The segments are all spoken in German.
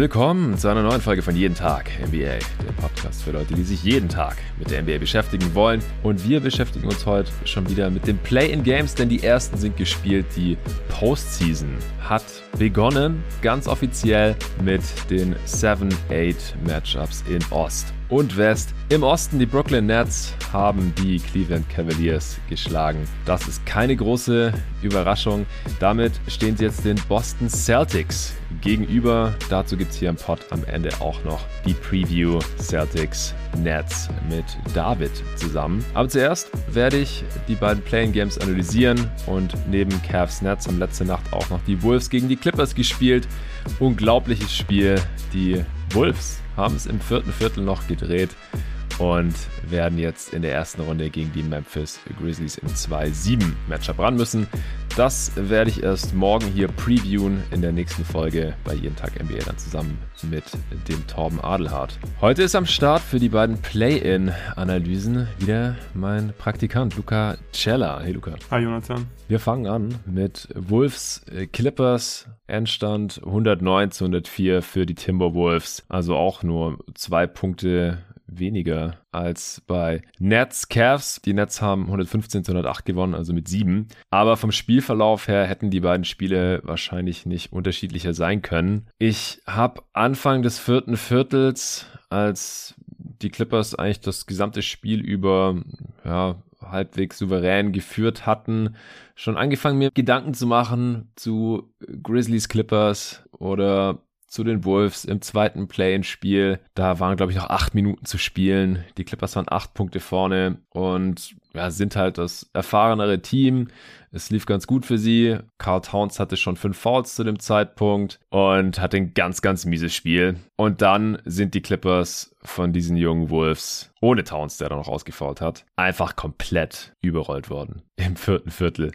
Willkommen zu einer neuen Folge von Jeden Tag NBA, der Podcast für Leute, die sich jeden Tag mit der NBA beschäftigen wollen. Und wir beschäftigen uns heute schon wieder mit den Play-in-Games, denn die ersten sind gespielt. Die Postseason hat begonnen, ganz offiziell mit den 7-8 Matchups in Ost und West. Im Osten die Brooklyn Nets haben die Cleveland Cavaliers geschlagen. Das ist keine große Überraschung. Damit stehen sie jetzt den Boston Celtics gegenüber. Dazu gibt es hier im Pod am Ende auch noch die Preview Celtics Nets mit David zusammen. Aber zuerst werde ich die beiden Playing Games analysieren und neben Cavs Nets haben letzte Nacht auch noch die Wolves gegen die Clippers gespielt. Unglaubliches Spiel. Die Wolves haben es im vierten Viertel noch gedreht und werden jetzt in der ersten Runde gegen die Memphis Grizzlies im 2-7 Matchup ran müssen. Das werde ich erst morgen hier previewen in der nächsten Folge bei Jeden Tag NBA dann zusammen mit dem Torben Adelhardt. Heute ist am Start für die beiden Play-In-Analysen wieder mein Praktikant Luca Cella. Hey Luca. Hi Jonathan. Wir fangen an mit Wolves äh, Clippers. Endstand 109 zu 104 für die Timberwolves. Also auch nur zwei Punkte weniger als bei Nets Cavs. Die Nets haben 115 zu 108 gewonnen, also mit sieben. Aber vom Spielverlauf her hätten die beiden Spiele wahrscheinlich nicht unterschiedlicher sein können. Ich habe Anfang des vierten Viertels, als die Clippers eigentlich das gesamte Spiel über ja, halbwegs souverän geführt hatten, schon angefangen mir Gedanken zu machen zu Grizzlies Clippers oder zu den Wolves im zweiten Play-in-Spiel. Da waren, glaube ich, noch acht Minuten zu spielen. Die Clippers waren acht Punkte vorne und ja, sind halt das erfahrenere Team. Es lief ganz gut für sie. Carl Towns hatte schon fünf Fouls zu dem Zeitpunkt und hatte ein ganz, ganz mieses Spiel. Und dann sind die Clippers von diesen jungen Wolves, ohne Towns, der da noch ausgefault hat, einfach komplett überrollt worden im vierten Viertel.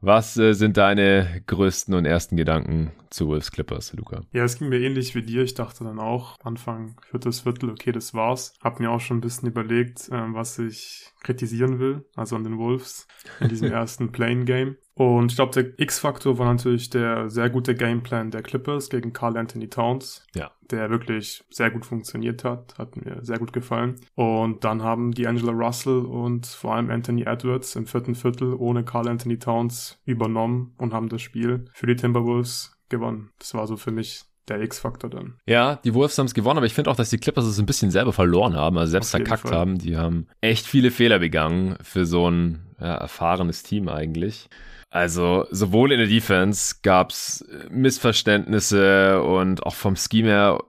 Was äh, sind deine größten und ersten Gedanken zu Wolves Clippers, Luca? Ja, es ging mir ähnlich wie dir. Ich dachte dann auch, Anfang viertes Viertel, okay, das war's. Hab mir auch schon ein bisschen überlegt, äh, was ich kritisieren will, also an den Wolves in diesem ersten Playing Game. Und ich glaube, der X-Faktor war natürlich der sehr gute Gameplan der Clippers gegen Carl Anthony Towns. Ja. Der wirklich sehr gut funktioniert hat. Hat mir sehr gut gefallen. Und dann haben die Angela Russell und vor allem Anthony Edwards im vierten Viertel ohne Carl Anthony Towns übernommen und haben das Spiel für die Timberwolves gewonnen. Das war so für mich der X-Faktor dann. Ja, die Wolves haben es gewonnen, aber ich finde auch, dass die Clippers es ein bisschen selber verloren haben, also selbst verkackt haben. Die haben echt viele Fehler begangen für so ein ja, erfahrenes Team eigentlich. Also sowohl in der Defense gab es Missverständnisse und auch vom Scheme her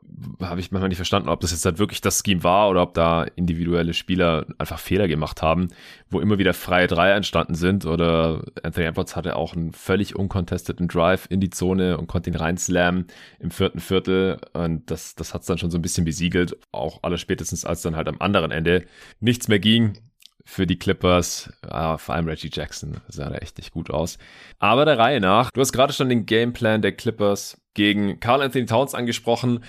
habe ich manchmal nicht verstanden, ob das jetzt halt wirklich das Scheme war oder ob da individuelle Spieler einfach Fehler gemacht haben, wo immer wieder freie Dreier entstanden sind oder Anthony Edwards hatte auch einen völlig uncontesteten Drive in die Zone und konnte ihn reinslammen im vierten Viertel und das, das hat es dann schon so ein bisschen besiegelt, auch aller spätestens als dann halt am anderen Ende nichts mehr ging für die Clippers. Ah, vor allem Reggie Jackson sah da echt nicht gut aus. Aber der Reihe nach, du hast gerade schon den Gameplan der Clippers gegen Carl Anthony Towns angesprochen.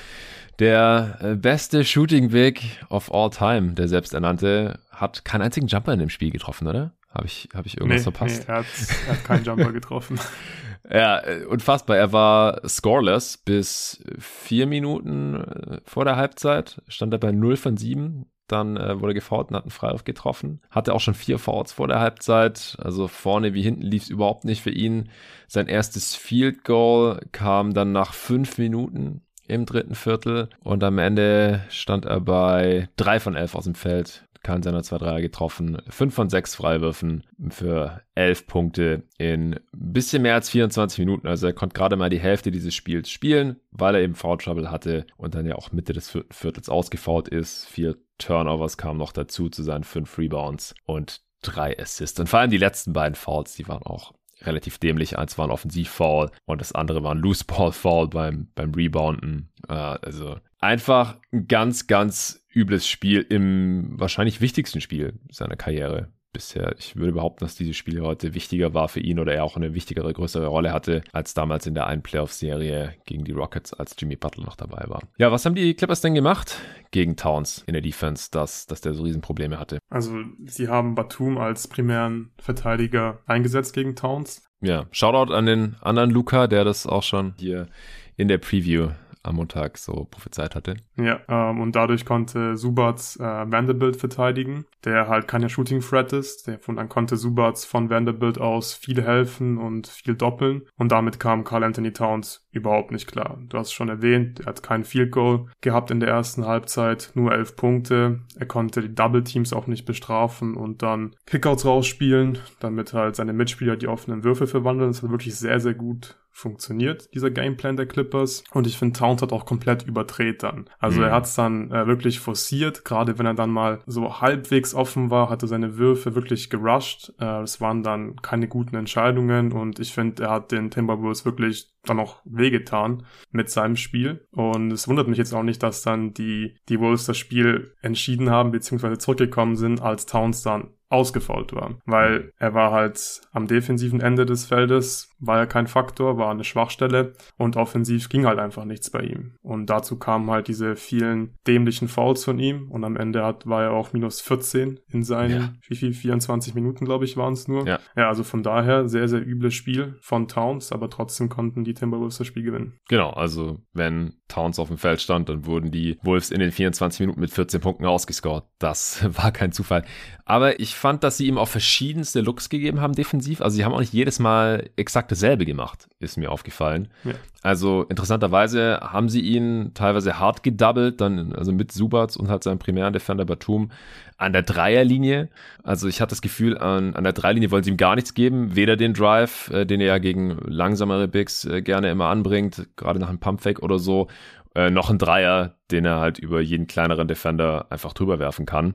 Der äh, beste Shooting Big of all time, der selbsternannte, hat keinen einzigen Jumper in dem Spiel getroffen, oder? Habe ich, hab ich irgendwas nee, verpasst? Nee, er hat, er hat keinen Jumper getroffen. ja, äh, unfasswurm. Er war scoreless bis vier Minuten äh, vor der Halbzeit. Stand er bei 0 von 7 dann äh, wurde gefault und hat einen Freiwurf getroffen. Hatte auch schon vier Fouls vor der Halbzeit. Also vorne wie hinten lief es überhaupt nicht für ihn. Sein erstes Field Goal kam dann nach fünf Minuten im dritten Viertel und am Ende stand er bei drei von elf aus dem Feld. Keinen seiner zwei Dreier getroffen. Fünf von sechs Freiwürfen für elf Punkte in ein bisschen mehr als 24 Minuten. Also er konnte gerade mal die Hälfte dieses Spiels spielen, weil er eben Foul Trouble hatte und dann ja auch Mitte des vierten Viertels ausgefault ist. Vier Turnovers kamen noch dazu zu seinen fünf Rebounds und drei Assists. Und vor allem die letzten beiden Fouls, die waren auch relativ dämlich. Eins war ein Offensiv-Foul und das andere war ein Loose-Ball-Foul beim, beim Rebounden. Äh, also einfach ein ganz, ganz übles Spiel im wahrscheinlich wichtigsten Spiel seiner Karriere bisher. Ich würde behaupten, dass dieses Spiel heute wichtiger war für ihn oder er auch eine wichtigere, größere Rolle hatte, als damals in der einen Playoff-Serie gegen die Rockets, als Jimmy Butler noch dabei war. Ja, was haben die Clippers denn gemacht gegen Towns in der Defense, dass, dass der so Riesenprobleme hatte? Also, sie haben Batum als primären Verteidiger eingesetzt gegen Towns. Ja, Shoutout an den anderen Luca, der das auch schon hier in der Preview Montag so prophezeit hatte. Ja, ähm, und dadurch konnte Subats äh, Vanderbilt verteidigen, der halt keine Shooting Threat ist. Der, und dann konnte Subats von Vanderbilt aus viel helfen und viel doppeln. Und damit kam Carl Anthony Towns überhaupt nicht klar. Du hast schon erwähnt, er hat kein Field Goal gehabt in der ersten Halbzeit, nur elf Punkte. Er konnte die Double Teams auch nicht bestrafen und dann Kickouts rausspielen, damit halt seine Mitspieler die offenen Würfe verwandeln. Das hat wirklich sehr, sehr gut funktioniert, dieser Gameplan der Clippers. Und ich finde, Towns hat auch komplett überdreht dann. Also mhm. er hat es dann äh, wirklich forciert, gerade wenn er dann mal so halbwegs offen war, hatte seine Würfe wirklich gerusht. Äh, es waren dann keine guten Entscheidungen und ich finde, er hat den Timberwolves wirklich dann auch wehgetan mit seinem Spiel. Und es wundert mich jetzt auch nicht, dass dann die, die Wolves das Spiel entschieden haben, beziehungsweise zurückgekommen sind, als Towns dann ausgefault war. Weil er war halt am defensiven Ende des Feldes, war er kein Faktor, war eine Schwachstelle und offensiv ging halt einfach nichts bei ihm. Und dazu kamen halt diese vielen dämlichen Fouls von ihm und am Ende hat, war er auch minus 14 in seinen, ja. wie viel, 24 Minuten, glaube ich, waren es nur. Ja. ja, also von daher sehr, sehr übles Spiel von Towns, aber trotzdem konnten die Timberwolves das Spiel gewinnen. Genau, also wenn Towns auf dem Feld stand, dann wurden die Wolves in den 24 Minuten mit 14 Punkten ausgescored. Das war kein Zufall. Aber ich fand, dass sie ihm auch verschiedenste Looks gegeben haben defensiv. Also sie haben auch nicht jedes Mal exakt dasselbe gemacht, ist mir aufgefallen. Ja. Also interessanterweise haben sie ihn teilweise hart gedoubled, dann also mit Subats und halt seinem primären Defender Batum an der Dreierlinie. Also ich hatte das Gefühl, an, an der Dreierlinie wollen sie ihm gar nichts geben. Weder den Drive, äh, den er ja gegen langsamere Bigs äh, gerne immer anbringt, gerade nach einem Pumpfake oder so, äh, noch ein Dreier, den er halt über jeden kleineren Defender einfach drüber werfen kann.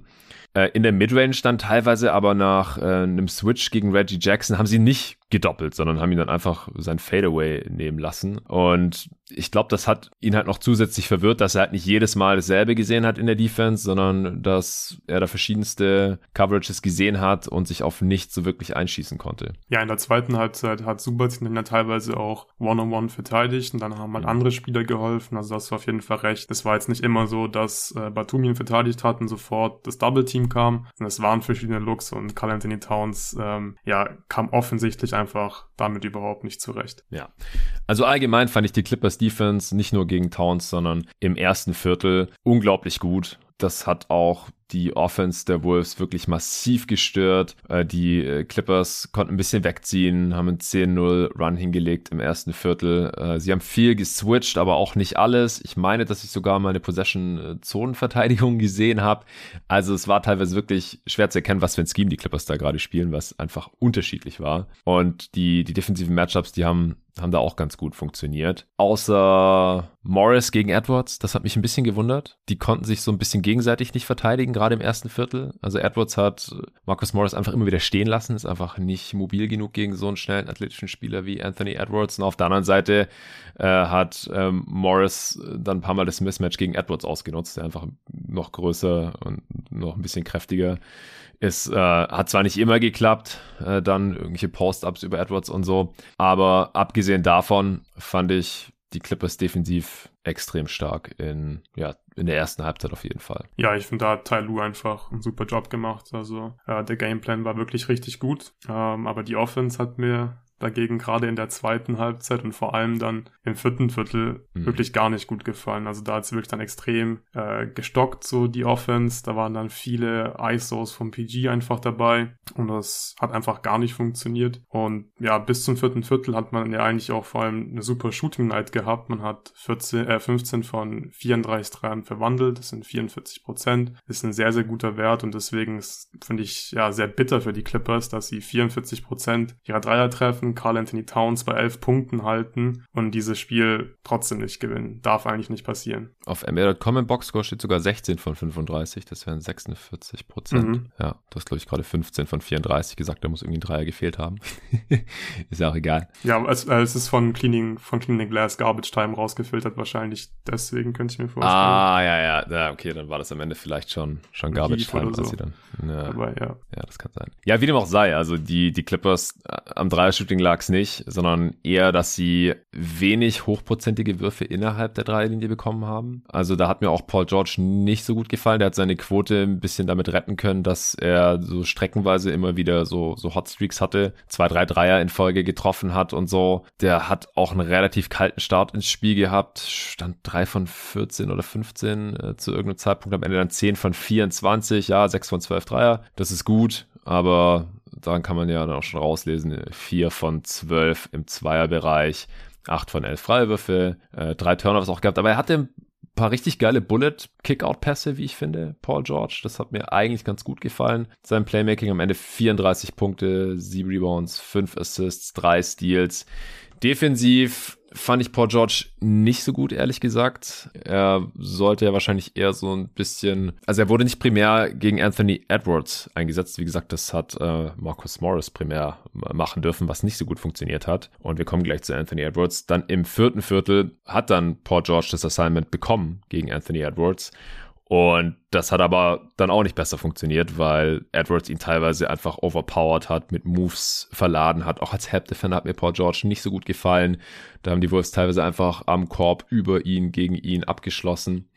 Äh, in der Midrange dann teilweise aber nach äh, einem Switch gegen Reggie Jackson haben sie nicht gedoppelt, sondern haben ihn dann einfach sein Fadeaway nehmen lassen. Und ich glaube, das hat ihn halt noch zusätzlich verwirrt, dass er halt nicht jedes Mal dasselbe gesehen hat in der Defense, sondern dass er da verschiedenste Coverages gesehen hat und sich auf nichts so wirklich einschießen konnte. Ja, in der zweiten Halbzeit hat Subac ihn dann teilweise auch One-on-One verteidigt und dann haben halt andere Spieler geholfen. Also das war auf jeden Fall recht. Es war jetzt nicht immer so, dass äh, Batumi ihn verteidigt hat und sofort das Double-Team kam. Es waren verschiedene Looks und Carl Anthony Towns ähm, ja, kam offensichtlich einfach damit überhaupt nicht zurecht. Ja, also allgemein fand ich die Clippers Defense nicht nur gegen Towns, sondern im ersten Viertel unglaublich gut. Das hat auch die Offense der Wolves wirklich massiv gestört. Äh, die äh, Clippers konnten ein bisschen wegziehen, haben einen 10-0 Run hingelegt im ersten Viertel. Äh, sie haben viel geswitcht, aber auch nicht alles. Ich meine, dass ich sogar mal eine Possession-Zonenverteidigung gesehen habe. Also es war teilweise wirklich schwer zu erkennen, was für ein Scheme die Clippers da gerade spielen, was einfach unterschiedlich war. Und die, die defensiven Matchups, die haben haben da auch ganz gut funktioniert. Außer Morris gegen Edwards, das hat mich ein bisschen gewundert. Die konnten sich so ein bisschen gegenseitig nicht verteidigen, gerade im ersten Viertel. Also Edwards hat Marcus Morris einfach immer wieder stehen lassen, ist einfach nicht mobil genug gegen so einen schnellen athletischen Spieler wie Anthony Edwards. Und auf der anderen Seite äh, hat ähm, Morris dann ein paar Mal das Mismatch gegen Edwards ausgenutzt, der einfach noch größer und noch ein bisschen kräftiger es äh, hat zwar nicht immer geklappt, äh, dann irgendwelche Post-Ups über Edwards und so, aber abgesehen davon fand ich die Clippers defensiv extrem stark in, ja, in der ersten Halbzeit auf jeden Fall. Ja, ich finde, da hat Tai Lu einfach einen super Job gemacht. Also äh, der Gameplan war wirklich richtig gut, ähm, aber die Offense hat mir dagegen gerade in der zweiten Halbzeit und vor allem dann im vierten Viertel mhm. wirklich gar nicht gut gefallen. Also da hat es wirklich dann extrem äh, gestockt, so die Offense. Da waren dann viele ISOs vom PG einfach dabei und das hat einfach gar nicht funktioniert. Und ja, bis zum vierten Viertel hat man ja eigentlich auch vor allem eine super Shooting Night gehabt. Man hat 14, äh, 15 von 34 Dreiern verwandelt. Das sind 44 Prozent. Das ist ein sehr, sehr guter Wert und deswegen finde ich ja sehr bitter für die Clippers, dass sie 44 Prozent ihrer Dreier treffen Carl Anthony Towns bei elf Punkten halten und dieses Spiel trotzdem nicht gewinnen. Darf eigentlich nicht passieren. Auf ML.com im Boxscore steht sogar 16 von 35, das wären 46 Prozent. Mhm. Ja, du hast, glaube ich, gerade 15 von 34 gesagt, da muss irgendwie ein Dreier gefehlt haben. ist ja auch egal. Ja, es, äh, es ist von Cleaning, von Cleaning Glass Garbage Time rausgefiltert, wahrscheinlich deswegen könnte ich mir vorstellen. Ah, ja, ja, ja, okay, dann war das am Ende vielleicht schon, schon Garbage Time, so. als sie dann. Ja, Aber, ja. ja, das kann sein. Ja, wie dem auch sei, also die, die Clippers äh, am Dreier-Shooting Shooting lag es nicht, sondern eher, dass sie wenig hochprozentige Würfe innerhalb der Dreierlinie bekommen haben. Also da hat mir auch Paul George nicht so gut gefallen. Der hat seine Quote ein bisschen damit retten können, dass er so streckenweise immer wieder so, so Hotstreaks hatte, zwei, drei Dreier in Folge getroffen hat und so. Der hat auch einen relativ kalten Start ins Spiel gehabt, stand drei von 14 oder 15 äh, zu irgendeinem Zeitpunkt, am Ende dann 10 von 24, ja, 6 von 12 Dreier. Das ist gut, aber daran kann man ja dann auch schon rauslesen, 4 von 12 im Zweierbereich, 8 von 11 Freiwürfe, äh, drei Turnovers auch gehabt, aber er hatte ein paar richtig geile Bullet-Kickout-Pässe, wie ich finde, Paul George. Das hat mir eigentlich ganz gut gefallen. Sein Playmaking am Ende 34 Punkte, 7 Rebounds, 5 Assists, 3 Steals. Defensiv fand ich Paul George nicht so gut, ehrlich gesagt. Er sollte ja wahrscheinlich eher so ein bisschen, also er wurde nicht primär gegen Anthony Edwards eingesetzt. Wie gesagt, das hat äh, Marcus Morris primär machen dürfen, was nicht so gut funktioniert hat. Und wir kommen gleich zu Anthony Edwards. Dann im vierten Viertel hat dann Paul George das Assignment bekommen gegen Anthony Edwards. Und das hat aber dann auch nicht besser funktioniert, weil Edwards ihn teilweise einfach overpowered hat, mit Moves verladen hat. Auch als Help Defender hat mir Paul George nicht so gut gefallen. Da haben die Wolves teilweise einfach am Korb über ihn, gegen ihn abgeschlossen.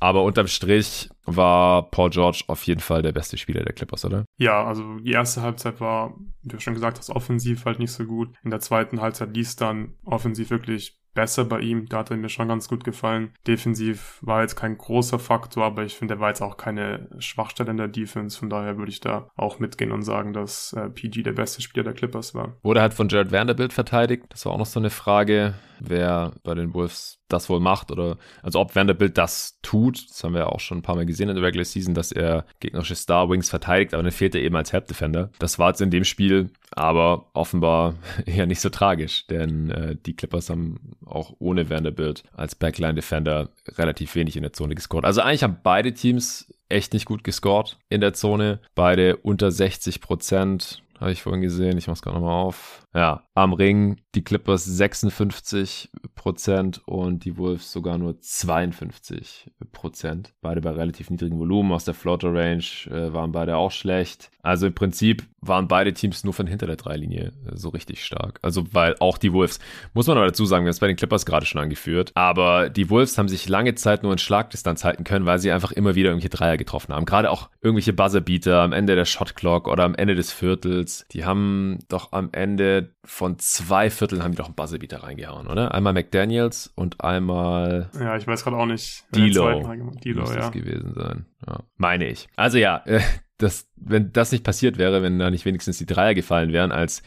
Aber unterm Strich war Paul George auf jeden Fall der beste Spieler der Clippers, oder? Ja, also die erste Halbzeit war, wie du schon gesagt hast, offensiv halt nicht so gut. In der zweiten Halbzeit ließ dann offensiv wirklich besser bei ihm. Da hat er mir schon ganz gut gefallen. Defensiv war jetzt kein großer Faktor, aber ich finde, er war jetzt auch keine Schwachstelle in der Defense. Von daher würde ich da auch mitgehen und sagen, dass äh, PG der beste Spieler der Clippers war. Wurde halt von Jared Vanderbilt verteidigt. Das war auch noch so eine Frage, wer bei den Wolves das wohl macht oder also ob Vanderbilt das tut. Das haben wir ja auch schon ein paar Mal gesehen in der Regular Season, dass er gegnerische Star Wings verteidigt, aber dann fehlt er eben als Help Defender. Das war jetzt in dem Spiel aber offenbar eher nicht so tragisch, denn äh, die Clippers haben auch ohne Vanderbilt als Backline Defender relativ wenig in der Zone gescored. Also eigentlich haben beide Teams echt nicht gut gescored in der Zone. Beide unter 60 Prozent. Habe ich vorhin gesehen. Ich mache es gerade nochmal auf. Ja, am Ring die Clippers 56 Prozent und die Wolves sogar nur 52 Prozent. Beide bei relativ niedrigem Volumen. Aus der Floater Range äh, waren beide auch schlecht. Also im Prinzip waren beide Teams nur von hinter der Dreilinie äh, so richtig stark. Also weil auch die Wolves, muss man aber dazu sagen, wir haben es bei den Clippers gerade schon angeführt, aber die Wolves haben sich lange Zeit nur in Schlagdistanz halten können, weil sie einfach immer wieder irgendwelche Dreier getroffen haben. Gerade auch irgendwelche Buzzerbeater am Ende der Shotclock oder am Ende des Viertels. Die haben doch am Ende von zwei Vierteln haben die doch einen Buzzerbeater reingehauen, oder? Einmal McDaniels und einmal. Ja, ich weiß gerade auch nicht. Dilo. Dilo, muss ja. das gewesen sein. Ja, meine ich. Also ja, äh, das, wenn das nicht passiert wäre, wenn da nicht wenigstens die Dreier gefallen wären, als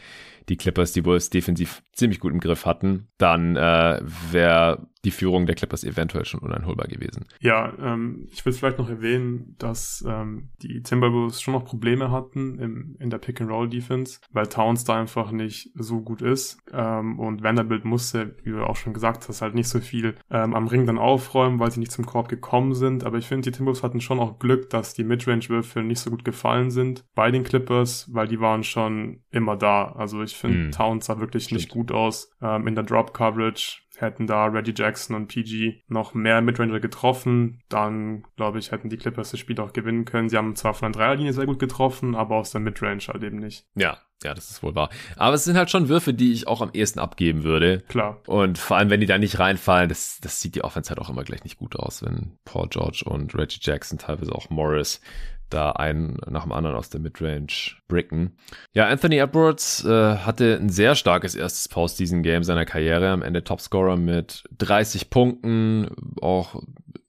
die Clippers die Wolves defensiv ziemlich gut im Griff hatten, dann äh, wäre die Führung der Clippers eventuell schon uneinholbar gewesen. Ja, ähm, ich will vielleicht noch erwähnen, dass ähm, die Timberwolves schon noch Probleme hatten im, in der Pick-and-Roll-Defense, weil Towns da einfach nicht so gut ist ähm, und Vanderbilt musste, wie du auch schon gesagt hast, halt nicht so viel ähm, am Ring dann aufräumen, weil sie nicht zum Korb gekommen sind, aber ich finde, die Timberwolves hatten schon auch Glück, dass die Midrange-Würfel nicht so gut gefallen sind bei den Clippers, weil die waren schon immer da. Also ich finde, mm. Towns sah wirklich Stimmt. nicht gut aus ähm, in der Drop-Coverage hätten da Reggie Jackson und PG noch mehr Midranger getroffen, dann glaube ich, hätten die Clippers das Spiel auch gewinnen können. Sie haben zwar von der Dreierlinie sehr gut getroffen, aber aus der Midrange halt eben nicht. Ja, ja, das ist wohl wahr. Aber es sind halt schon Würfe, die ich auch am ehesten abgeben würde. Klar. Und vor allem, wenn die da nicht reinfallen, das, das sieht die Offense halt auch immer gleich nicht gut aus, wenn Paul George und Reggie Jackson, teilweise auch Morris, da einen nach dem anderen aus der Midrange bricken. Ja, Anthony Edwards äh, hatte ein sehr starkes erstes Postseason-Game seiner Karriere. Am Ende Topscorer mit 30 Punkten, auch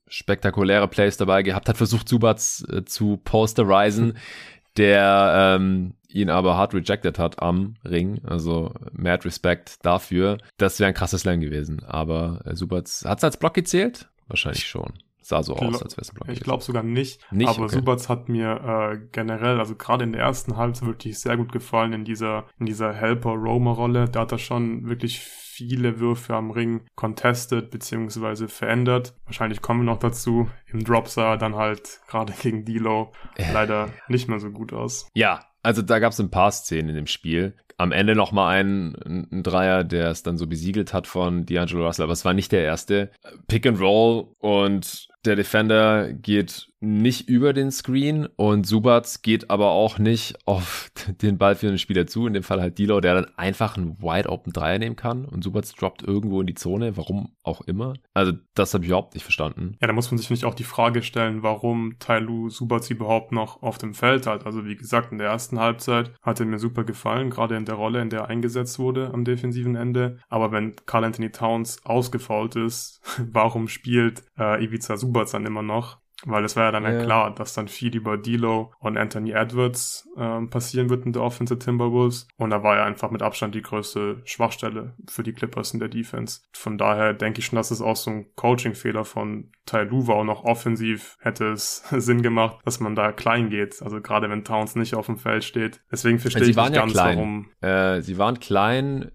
spektakuläre Plays dabei gehabt, hat versucht, Subats äh, zu posterisen, der ähm, ihn aber hart rejected hat am Ring. Also mad Respect dafür. Das wäre ein krasses Slam gewesen. Aber äh, Subats, hat es als Block gezählt? Wahrscheinlich schon. Sah so aus, als wäre es ein Block. Ich glaube sogar nicht. nicht aber okay. Subats hat mir äh, generell, also gerade in der ersten Halbzeit wirklich sehr gut gefallen in dieser, in dieser Helper-Roamer-Rolle. Da hat er schon wirklich viele Würfe am Ring contested beziehungsweise verändert. Wahrscheinlich kommen wir noch dazu. Im Drop sah er dann halt gerade gegen Dilo äh. leider nicht mehr so gut aus. Ja, also da gab es ein paar Szenen in dem Spiel. Am Ende noch mal ein, ein Dreier, der es dann so besiegelt hat von D'Angelo Russell, aber es war nicht der erste. Pick and Roll und der Defender geht nicht über den Screen und Subats geht aber auch nicht auf den Ball für den Spieler zu. In dem Fall halt Dilo, der dann einfach einen Wide Open Dreier nehmen kann und Subats droppt irgendwo in die Zone, warum auch immer. Also das habe ich überhaupt nicht verstanden. Ja, da muss man sich nicht auch die Frage stellen, warum Tailu Subats überhaupt noch auf dem Feld hat. Also wie gesagt, in der ersten Halbzeit hat er mir super gefallen, gerade in der Rolle, in der er eingesetzt wurde am defensiven Ende. Aber wenn Carl Anthony Towns ausgefault ist, warum spielt äh, Ivica Subats dann immer noch? Weil es war ja dann ja. klar, dass dann viel über D'Lo und Anthony Edwards ähm, passieren wird in der Offense Timberwolves. Und da war ja einfach mit Abstand die größte Schwachstelle für die Clippers in der Defense. Von daher denke ich schon, dass es auch so ein Coaching-Fehler von Tai Lu war. Und auch offensiv hätte es Sinn gemacht, dass man da klein geht. Also gerade wenn Towns nicht auf dem Feld steht. Deswegen verstehe ich nicht ja ganz, klein. warum. Äh, sie waren klein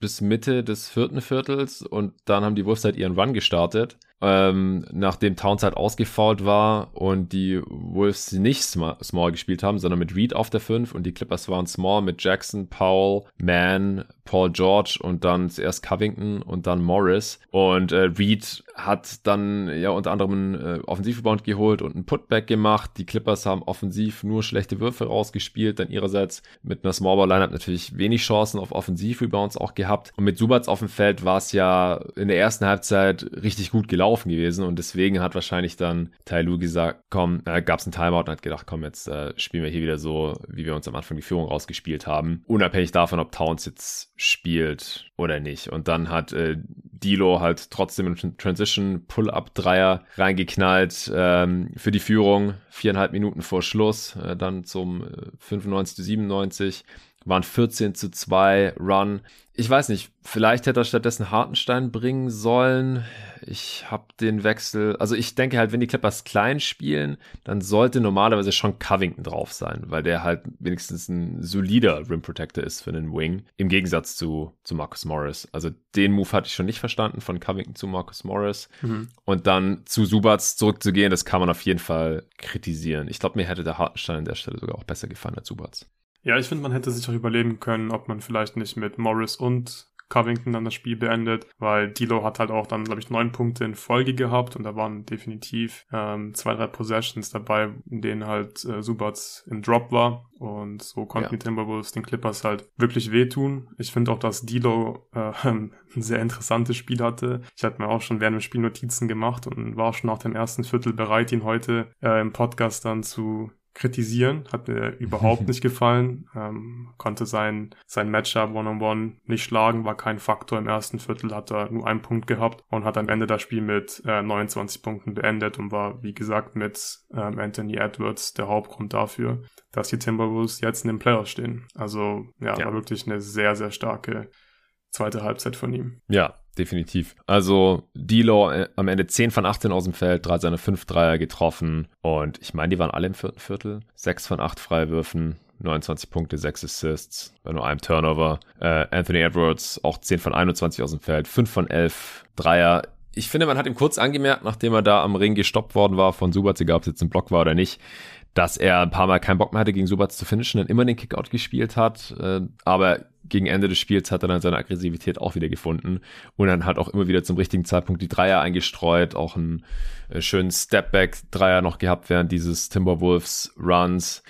bis Mitte des vierten Viertels und dann haben die Wolves halt ihren Run gestartet ähm, nachdem Towns halt ausgefault war und die Wolves nicht small gespielt haben, sondern mit Reed auf der 5 und die Clippers waren small mit Jackson, Powell, Mann, Paul George und dann zuerst Covington und dann Morris. Und äh, Reed hat dann ja unter anderem einen äh, Offensivrebound geholt und einen Putback gemacht. Die Clippers haben offensiv nur schlechte Würfe rausgespielt, dann ihrerseits mit einer Smallball-Lineup natürlich wenig Chancen auf Offensivrebounds auch gehabt. Und mit Subats auf dem Feld war es ja in der ersten Halbzeit richtig gut gelaufen gelaufen gewesen und deswegen hat wahrscheinlich dann Tai Lu gesagt, komm, äh, gab es einen Timeout und hat gedacht, komm, jetzt äh, spielen wir hier wieder so, wie wir uns am Anfang die Führung rausgespielt haben, unabhängig davon, ob Towns jetzt spielt oder nicht. Und dann hat äh, Dilo halt trotzdem einen Transition Pull-Up-Dreier reingeknallt ähm, für die Führung, viereinhalb Minuten vor Schluss, äh, dann zum 95 zu 97 waren 14 zu 2 Run. Ich weiß nicht, vielleicht hätte er stattdessen Hartenstein bringen sollen. Ich habe den Wechsel, also ich denke halt, wenn die Clippers klein spielen, dann sollte normalerweise schon Covington drauf sein, weil der halt wenigstens ein solider Rim Protector ist für einen Wing, im Gegensatz zu, zu Marcus Morris. Also den Move hatte ich schon nicht verstanden, von Covington zu Marcus Morris. Mhm. Und dann zu Subats zurückzugehen, das kann man auf jeden Fall kritisieren. Ich glaube, mir hätte der Hartenstein an der Stelle sogar auch besser gefallen als Subats. Ja, ich finde, man hätte sich auch überlegen können, ob man vielleicht nicht mit Morris und Covington dann das Spiel beendet, weil Dilo hat halt auch dann, glaube ich, neun Punkte in Folge gehabt und da waren definitiv ähm, zwei, drei Possessions dabei, in denen halt äh, Subats im Drop war und so konnten ja. die Timberwolves den Clippers halt wirklich wehtun. Ich finde auch, dass Dilo äh, ein sehr interessantes Spiel hatte. Ich hatte mir auch schon während dem Spiel Notizen gemacht und war schon nach dem ersten Viertel bereit, ihn heute äh, im Podcast dann zu kritisieren, hat mir überhaupt nicht gefallen, ähm, konnte sein, sein Matchup One-on-One nicht schlagen, war kein Faktor im ersten Viertel, hat er nur einen Punkt gehabt und hat am Ende das Spiel mit äh, 29 Punkten beendet und war, wie gesagt, mit ähm, Anthony Edwards der Hauptgrund dafür, dass die Timberwolves jetzt in den Playoffs stehen. Also ja, ja. war wirklich eine sehr, sehr starke zweite Halbzeit von ihm. Ja, definitiv. Also D-Law äh, am Ende 10 von 18 aus dem Feld, drei seiner 5 Dreier getroffen und ich meine, die waren alle im vierten Viertel. 6 von 8 Freiwürfen, 29 Punkte, 6 Assists, bei nur einem Turnover. Äh, Anthony Edwards auch 10 von 21 aus dem Feld, 5 von 11 Dreier. Ich finde, man hat ihm kurz angemerkt, nachdem er da am Ring gestoppt worden war von Subac, egal ob es jetzt ein Block war oder nicht, dass er ein paar Mal keinen Bock mehr hatte, gegen Subac zu finishen, dann immer den Kickout gespielt hat. Äh, aber gegen Ende des Spiels hat er dann seine Aggressivität auch wieder gefunden und dann hat auch immer wieder zum richtigen Zeitpunkt die Dreier eingestreut, auch einen äh, schönen Stepback-Dreier noch gehabt während dieses Timberwolves-Runs.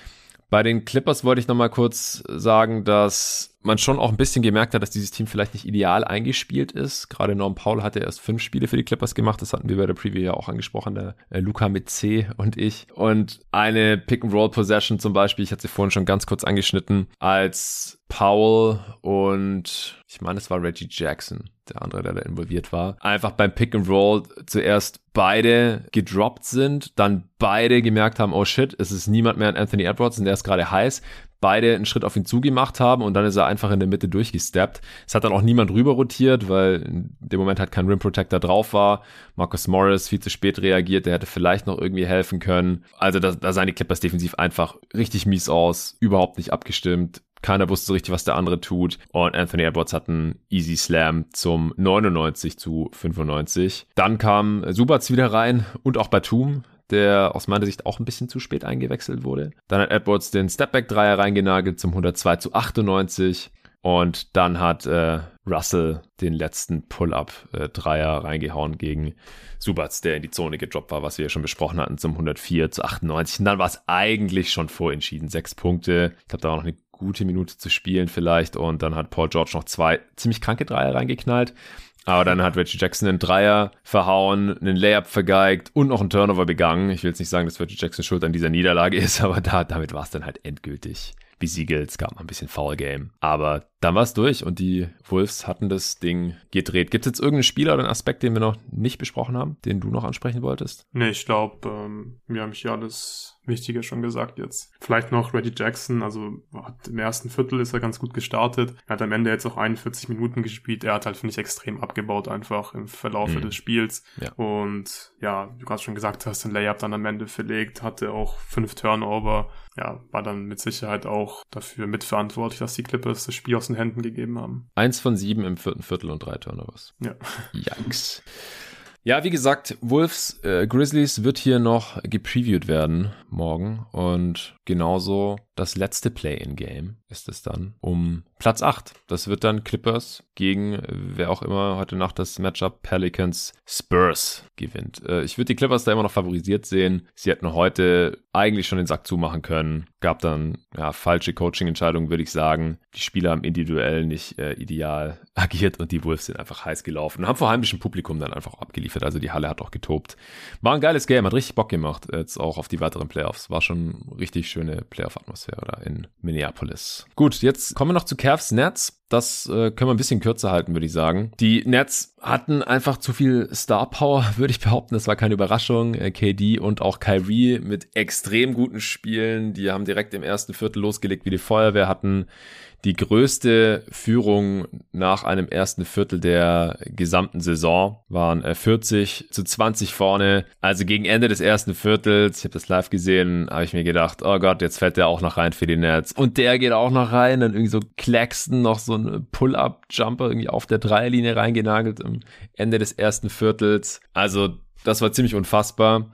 Bei den Clippers wollte ich nochmal kurz sagen, dass man schon auch ein bisschen gemerkt hat, dass dieses Team vielleicht nicht ideal eingespielt ist. Gerade Norm Paul hatte erst fünf Spiele für die Clippers gemacht. Das hatten wir bei der Preview ja auch angesprochen, der äh, Luca mit C und ich. Und eine Pick-and-Roll-Possession zum Beispiel, ich hatte sie vorhin schon ganz kurz angeschnitten, als Powell und ich meine, es war Reggie Jackson, der andere, der da involviert war, einfach beim Pick and Roll zuerst beide gedroppt sind, dann beide gemerkt haben, oh shit, es ist niemand mehr an Anthony Edwards und der ist gerade heiß, beide einen Schritt auf ihn zugemacht haben und dann ist er einfach in der Mitte durchgesteppt. Es hat dann auch niemand rüber rotiert, weil in dem Moment halt kein Rim Protector drauf war. Marcus Morris viel zu spät reagiert, der hätte vielleicht noch irgendwie helfen können. Also da, da sahen die Clippers defensiv einfach richtig mies aus, überhaupt nicht abgestimmt. Keiner wusste richtig, was der andere tut. Und Anthony Edwards hat einen Easy Slam zum 99 zu 95. Dann kam Subats wieder rein und auch Batum der aus meiner Sicht auch ein bisschen zu spät eingewechselt wurde. Dann hat Edwards den Stepback-Dreier reingenagelt zum 102 zu 98. Und dann hat äh, Russell den letzten Pull-Up-Dreier äh, reingehauen gegen Subats, der in die Zone gedroppt war, was wir ja schon besprochen hatten, zum 104 zu 98. Und dann war es eigentlich schon vorentschieden. Sechs Punkte. Ich glaube, da war noch eine gute Minute zu spielen vielleicht. Und dann hat Paul George noch zwei ziemlich kranke Dreier reingeknallt. Aber dann hat Reggie Jackson einen Dreier verhauen, einen Layup vergeigt und noch einen Turnover begangen. Ich will jetzt nicht sagen, dass Reggie Jackson schuld an dieser Niederlage ist, aber da, damit war es dann halt endgültig besiegelt. Es gab mal ein bisschen Foul Game. Aber dann war es durch und die Wolves hatten das Ding gedreht. Gibt es jetzt irgendeinen Spieler oder einen Aspekt, den wir noch nicht besprochen haben, den du noch ansprechen wolltest? Nee, ich glaube, ähm, wir haben hier alles Wichtige schon gesagt jetzt. Vielleicht noch Reggie Jackson, also hat, im ersten Viertel ist er ganz gut gestartet. Er hat am Ende jetzt auch 41 Minuten gespielt. Er hat halt, finde ich, extrem abgebaut einfach im Verlauf mhm. des Spiels. Ja. Und ja, du gerade schon gesagt hast, den Layup dann am Ende verlegt, hatte auch fünf Turnover. Ja, war dann mit Sicherheit auch dafür mitverantwortlich, dass die Clippers das Spiel aus den Händen gegeben haben. Eins von sieben im vierten Viertel und drei Turnovers. Ja. Yikes. Ja, wie gesagt, Wolves äh, Grizzlies wird hier noch gepreviewt werden morgen und genauso das letzte Play-in-Game ist es dann um Platz 8. Das wird dann Clippers gegen wer auch immer heute Nacht das Matchup Pelicans Spurs gewinnt. Äh, ich würde die Clippers da immer noch favorisiert sehen. Sie hätten heute eigentlich schon den Sack zumachen können. Gab dann ja, falsche Coaching-Entscheidungen, würde ich sagen. Die Spieler haben individuell nicht äh, ideal agiert und die Wolves sind einfach heiß gelaufen und haben vor heimischem Publikum dann einfach abgeliefert. Also die Halle hat auch getobt. War ein geiles Game, hat richtig Bock gemacht, jetzt auch auf die weiteren Playoffs. War schon richtig schöne Playoff-Atmosphäre da in Minneapolis. Gut, jetzt kommen wir noch zu Cavs Nets. Das äh, können wir ein bisschen kürzer halten, würde ich sagen. Die Nets hatten einfach zu viel Star Power, würde ich behaupten. Das war keine Überraschung. Äh, KD und auch Kyrie mit extrem guten Spielen. Die haben direkt im ersten Viertel losgelegt wie die Feuerwehr, hatten die größte Führung nach einem ersten Viertel der gesamten Saison waren 40 äh, zu 20 vorne. Also gegen Ende des ersten Viertels, ich habe das live gesehen, habe ich mir gedacht, oh Gott, jetzt fällt der auch noch rein für die Nets. Und der geht auch noch rein. Dann irgendwie so Claxton noch so ein Pull-Up-Jumper irgendwie auf der Dreierlinie reingenagelt am Ende des ersten Viertels. Also das war ziemlich unfassbar.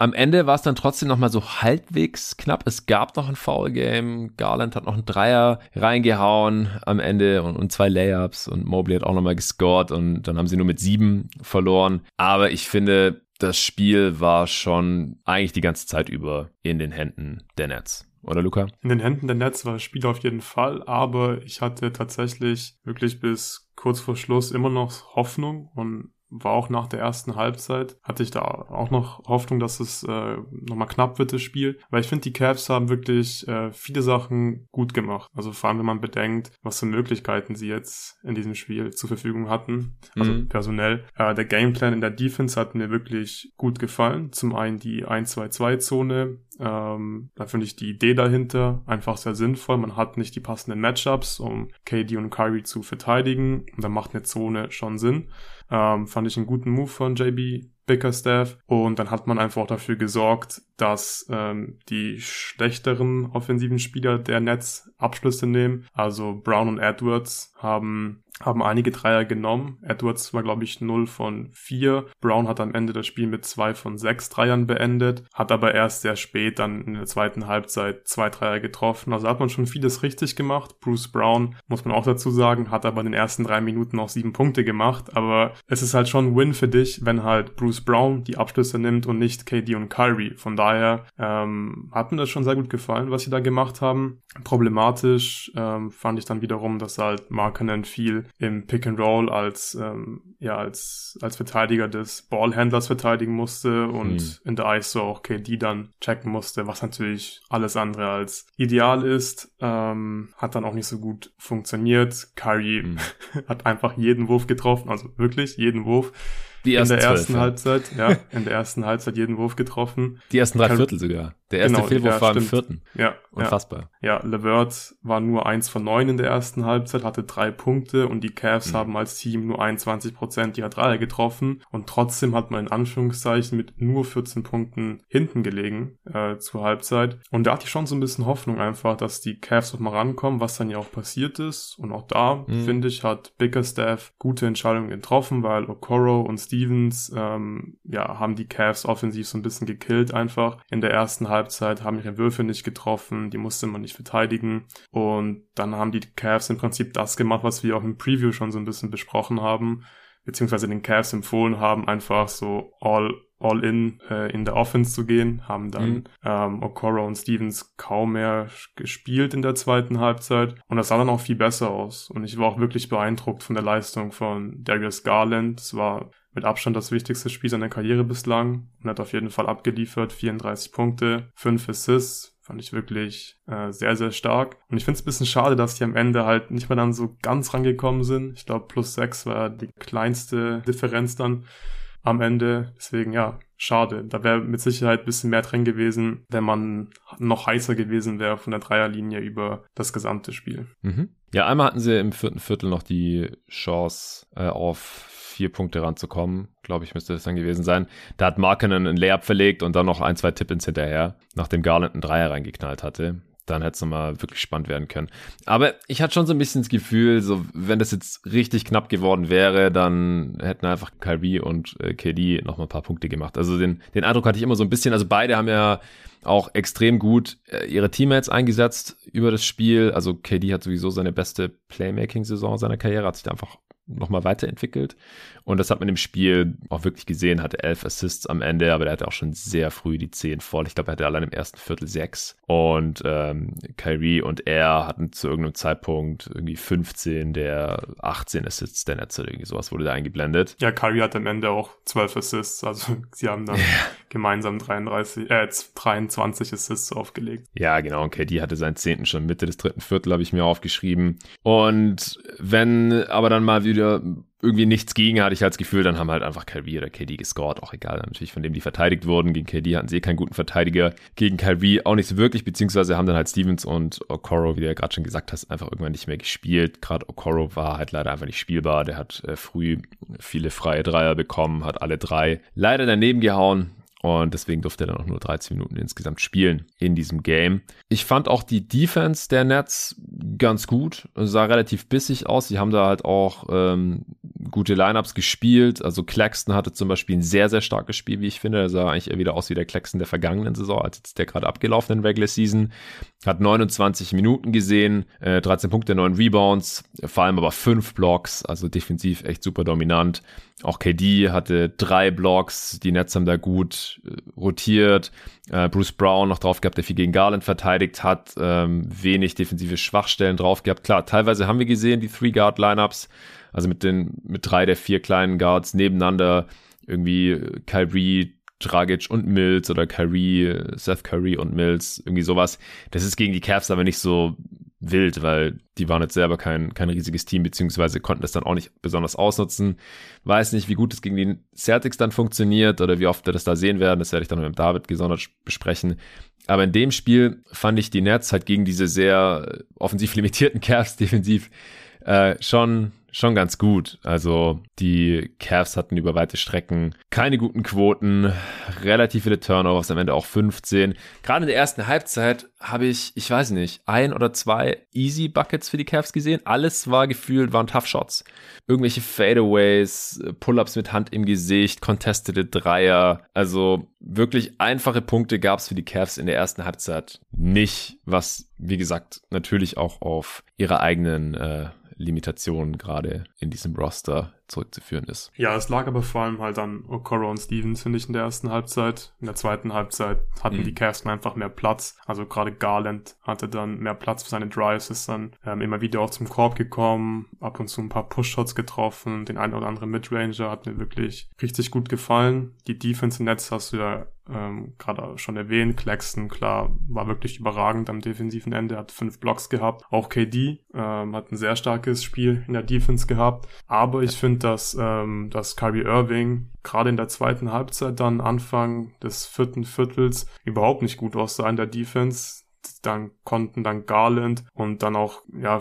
Am Ende war es dann trotzdem nochmal so halbwegs knapp. Es gab noch ein Foul-Game. Garland hat noch einen Dreier reingehauen am Ende und, und zwei Layups und Mobley hat auch nochmal gescored und dann haben sie nur mit sieben verloren. Aber ich finde, das Spiel war schon eigentlich die ganze Zeit über in den Händen der Nets. Oder Luca? In den Händen der Nets war das Spiel auf jeden Fall, aber ich hatte tatsächlich wirklich bis kurz vor Schluss immer noch Hoffnung und war auch nach der ersten Halbzeit, hatte ich da auch noch Hoffnung, dass es äh, nochmal knapp wird, das Spiel. Weil ich finde, die Cavs haben wirklich äh, viele Sachen gut gemacht. Also vor allem, wenn man bedenkt, was für Möglichkeiten sie jetzt in diesem Spiel zur Verfügung hatten. Also mhm. personell. Äh, der Gameplan in der Defense hat mir wirklich gut gefallen. Zum einen die 1-2-2-Zone. Ähm, da finde ich die Idee dahinter einfach sehr sinnvoll. Man hat nicht die passenden Matchups, um KD und Kyrie zu verteidigen. Und da macht eine Zone schon Sinn. Ähm, fand ich einen guten Move von JB Bickerstaff. Und dann hat man einfach dafür gesorgt, dass ähm, die schlechteren offensiven Spieler der Nets Abschlüsse nehmen. Also Brown und Edwards haben haben einige Dreier genommen. Edwards war, glaube ich, 0 von 4. Brown hat am Ende das Spiel mit 2 von 6 Dreiern beendet, hat aber erst sehr spät dann in der zweiten Halbzeit zwei Dreier getroffen. Also hat man schon vieles richtig gemacht. Bruce Brown, muss man auch dazu sagen, hat aber in den ersten drei Minuten auch sieben Punkte gemacht. Aber es ist halt schon ein Win für dich, wenn halt Bruce Brown die Abschlüsse nimmt und nicht KD und Kyrie. Von daher ähm, hat mir das schon sehr gut gefallen, was sie da gemacht haben. Problematisch ähm, fand ich dann wiederum, dass halt Markenen viel im Pick and Roll als ähm, ja als als Verteidiger des Ballhändlers verteidigen musste und hm. in der ISO auch KD dann checken musste, was natürlich alles andere als ideal ist. Ähm, hat dann auch nicht so gut funktioniert. Curry hm. hat einfach jeden Wurf getroffen, also wirklich jeden Wurf. Die ersten in der ersten 12, Halbzeit, ja, in der ersten Halbzeit jeden Wurf getroffen. Die ersten drei Viertel sogar. Der erste genau, Fehlwurf ja, war im vierten. Ja. Unfassbar. Ja, ja Levert war nur eins von neun in der ersten Halbzeit, hatte drei Punkte und die Cavs mhm. haben als Team nur 21 Prozent ihrer Dreier getroffen und trotzdem hat man in Anführungszeichen mit nur 14 Punkten hinten gelegen äh, zur Halbzeit. Und da hatte ich schon so ein bisschen Hoffnung einfach, dass die Cavs noch mal rankommen, was dann ja auch passiert ist. Und auch da, mhm. finde ich, hat Bickerstaff gute Entscheidungen getroffen, weil Okoro und Stevens ähm, ja, haben die Cavs offensiv so ein bisschen gekillt einfach. In der ersten Halbzeit haben ihre Würfe nicht getroffen, die musste man nicht verteidigen. Und dann haben die Cavs im Prinzip das gemacht, was wir auch im Preview schon so ein bisschen besprochen haben, beziehungsweise den Cavs empfohlen haben, einfach so all all in äh, in der Offense zu gehen, haben dann mhm. ähm, Okoro und Stevens kaum mehr gespielt in der zweiten Halbzeit und das sah dann auch viel besser aus und ich war auch wirklich beeindruckt von der Leistung von Darius Garland. Es war mit Abstand das wichtigste Spiel seiner Karriere bislang und hat auf jeden Fall abgeliefert, 34 Punkte, 5 Assists, fand ich wirklich äh, sehr, sehr stark. Und ich finde es ein bisschen schade, dass die am Ende halt nicht mehr dann so ganz rangekommen sind. Ich glaube, plus 6 war die kleinste Differenz dann am Ende. Deswegen ja, schade. Da wäre mit Sicherheit ein bisschen mehr drin gewesen, wenn man noch heißer gewesen wäre von der Dreierlinie über das gesamte Spiel. Mhm. Ja, einmal hatten sie im vierten Viertel noch die Chance äh, auf vier Punkte ranzukommen, glaube ich, müsste das dann gewesen sein. Da hat Markenen einen Layup verlegt und dann noch ein, zwei Tippins hinterher, nachdem Garland einen Dreier reingeknallt hatte dann hätte es nochmal wirklich spannend werden können. Aber ich hatte schon so ein bisschen das Gefühl, so wenn das jetzt richtig knapp geworden wäre, dann hätten einfach Kyrie und äh, KD nochmal ein paar Punkte gemacht. Also den, den Eindruck hatte ich immer so ein bisschen, also beide haben ja auch extrem gut äh, ihre Teammates eingesetzt über das Spiel. Also KD hat sowieso seine beste Playmaking-Saison seiner Karriere, hat sich da einfach nochmal weiterentwickelt. Und das hat man im Spiel auch wirklich gesehen, hatte elf Assists am Ende, aber der hatte auch schon sehr früh die zehn voll. Ich glaube, er hatte allein im ersten Viertel sechs. Und ähm, Kyrie und er hatten zu irgendeinem Zeitpunkt irgendwie 15 der 18 Assists der Netze, irgendwie sowas wurde da eingeblendet. Ja, Kyrie hat am Ende auch 12 Assists, also sie haben dann ja. gemeinsam 33, äh, 23 Assists aufgelegt. Ja, genau, und KD hatte seinen zehnten schon Mitte des dritten Viertel, habe ich mir aufgeschrieben. Und wenn aber dann mal wieder irgendwie nichts gegen, hatte ich halt das Gefühl, dann haben halt einfach Kyrie oder KD gescored, auch egal, natürlich von dem die verteidigt wurden. Gegen KD hatten sie eh keinen guten Verteidiger, gegen Kyrie auch nicht so wirklich, beziehungsweise haben dann halt Stevens und Okoro, wie du ja gerade schon gesagt hast, einfach irgendwann nicht mehr gespielt. Gerade Okoro war halt leider einfach nicht spielbar, der hat äh, früh viele freie Dreier bekommen, hat alle drei leider daneben gehauen. Und deswegen durfte er dann auch nur 13 Minuten insgesamt spielen in diesem Game. Ich fand auch die Defense der Nets ganz gut. Sah relativ bissig aus. Sie haben da halt auch ähm, gute Lineups gespielt. Also Claxton hatte zum Beispiel ein sehr, sehr starkes Spiel, wie ich finde. Er sah eigentlich eher wieder aus wie der Claxton der vergangenen Saison, als jetzt der gerade abgelaufenen Regular Season. Hat 29 Minuten gesehen, äh, 13 Punkte, 9 Rebounds, vor allem aber 5 Blocks, also defensiv echt super dominant. Auch KD hatte drei Blocks, die Nets haben da gut äh, rotiert. Äh, Bruce Brown noch drauf gehabt, der viel gegen Garland verteidigt hat, ähm, wenig defensive Schwachstellen drauf gehabt. Klar, teilweise haben wir gesehen, die Three-Guard-Lineups, also mit den, mit drei der vier kleinen Guards nebeneinander, irgendwie Kyrie, Dragic und Mills oder Kyrie, Seth Curry und Mills, irgendwie sowas. Das ist gegen die Cavs aber nicht so wild, weil die waren jetzt selber kein, kein riesiges Team, beziehungsweise konnten das dann auch nicht besonders ausnutzen. Weiß nicht, wie gut es gegen die Celtics dann funktioniert oder wie oft wir das da sehen werden. Das werde ich dann mit David gesondert besprechen. Aber in dem Spiel fand ich die Nets halt gegen diese sehr offensiv limitierten Cavs defensiv äh, schon schon ganz gut. Also die Cavs hatten über weite Strecken keine guten Quoten, relativ viele Turnovers, am Ende auch 15. Gerade in der ersten Halbzeit habe ich, ich weiß nicht, ein oder zwei Easy Buckets für die Cavs gesehen. Alles war gefühlt, waren Tough Shots. Irgendwelche Fadeaways, Pull-ups mit Hand im Gesicht, contestete Dreier. Also wirklich einfache Punkte gab es für die Cavs in der ersten Halbzeit nicht, was wie gesagt natürlich auch auf ihre eigenen äh, Limitationen gerade in diesem Roster zurückzuführen ist. Ja, es lag aber vor allem halt an Okoro und Stevens, finde ich, in der ersten Halbzeit. In der zweiten Halbzeit hatten mhm. die Cavs einfach mehr Platz. Also gerade Garland hatte dann mehr Platz für seine Drives, ist dann ähm, immer wieder auch zum Korb gekommen, ab und zu ein paar Push-Shots getroffen. Den einen oder anderen Midranger hat mir wirklich richtig gut gefallen. Die Defense im Netz hast du ja ähm, gerade schon erwähnt. Claxton, klar, war wirklich überragend am defensiven Ende, hat fünf Blocks gehabt. Auch KD ähm, hat ein sehr starkes Spiel in der Defense gehabt. Aber ich finde, dass, ähm, dass Kyrie Irving gerade in der zweiten Halbzeit dann Anfang des vierten Viertels überhaupt nicht gut aussah in der Defense dann konnten dann Garland und dann auch ja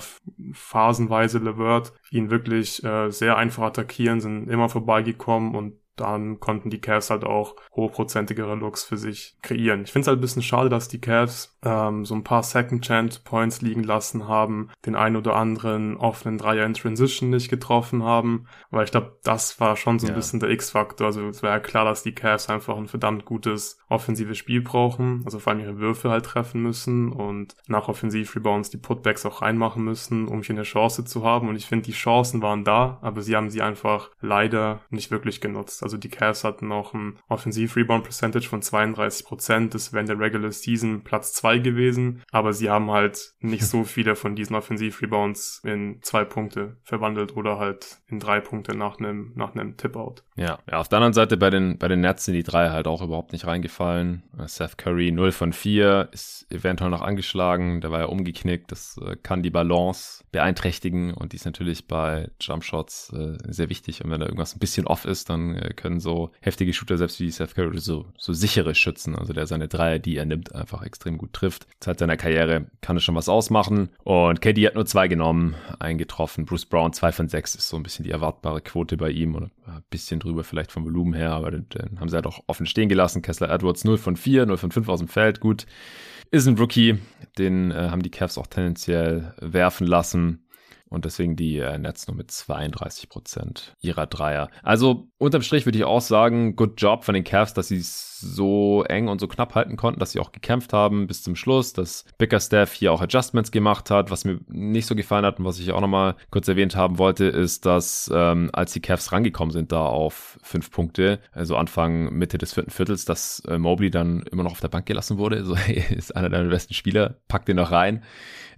phasenweise Levert ihn wirklich äh, sehr einfach attackieren, sind immer vorbeigekommen und dann konnten die Cavs halt auch hochprozentigere Looks für sich kreieren. Ich finde es halt ein bisschen schade, dass die Cavs ähm, so ein paar Second Chance Points liegen lassen haben, den einen oder anderen offenen Dreier in Transition nicht getroffen haben, weil ich glaube, das war schon so ein ja. bisschen der X-Faktor. Also es war ja klar, dass die Cavs einfach ein verdammt gutes offensives Spiel brauchen, also vor allem ihre Würfe halt treffen müssen und nach Offensiv-Rebounds die Putbacks auch reinmachen müssen, um hier eine Chance zu haben. Und ich finde, die Chancen waren da, aber sie haben sie einfach leider nicht wirklich genutzt. Also die Cavs hatten noch ein Offensiv-Rebound-Percentage von 32%. Das wäre in der Regular Season Platz 2 gewesen. Aber sie haben halt nicht so viele von diesen Offensiv-Rebounds in zwei Punkte verwandelt oder halt in drei Punkte nach einem, nach einem Tip-Out. Ja, ja, auf der anderen Seite bei den, bei den Nets sind die drei halt auch überhaupt nicht reingefallen. Seth Curry 0 von 4 ist eventuell noch angeschlagen. Der war ja umgeknickt. Das äh, kann die Balance beeinträchtigen und die ist natürlich bei Jumpshots äh, sehr wichtig. Und wenn da irgendwas ein bisschen off ist, dann äh, können so heftige Shooter, selbst wie Seth Curry, so, so sichere schützen. Also der seine Dreier, die er nimmt, einfach extrem gut trifft. Zeit seiner Karriere kann es schon was ausmachen. Und KD hat nur zwei genommen, eingetroffen. Bruce Brown 2 von 6 ist so ein bisschen die erwartbare Quote bei ihm oder ein bisschen drüber vielleicht vom Volumen her, aber den, den haben sie halt auch offen stehen gelassen. Kessler Edwards 0 von 4, 0 von 5 aus dem Feld, gut. Ist ein Rookie, den äh, haben die Cavs auch tendenziell werfen lassen und deswegen die äh, Nets nur mit 32 Prozent ihrer Dreier. Also unterm Strich würde ich auch sagen, good job von den Cavs, dass sie es so eng und so knapp halten konnten, dass sie auch gekämpft haben bis zum Schluss, dass Bickerstaff hier auch Adjustments gemacht hat. Was mir nicht so gefallen hat und was ich auch nochmal kurz erwähnt haben wollte, ist, dass ähm, als die Cavs rangekommen sind da auf fünf Punkte, also Anfang, Mitte des vierten Viertels, dass äh, Mobley dann immer noch auf der Bank gelassen wurde. So, hey, ist einer deiner besten Spieler, pack den noch rein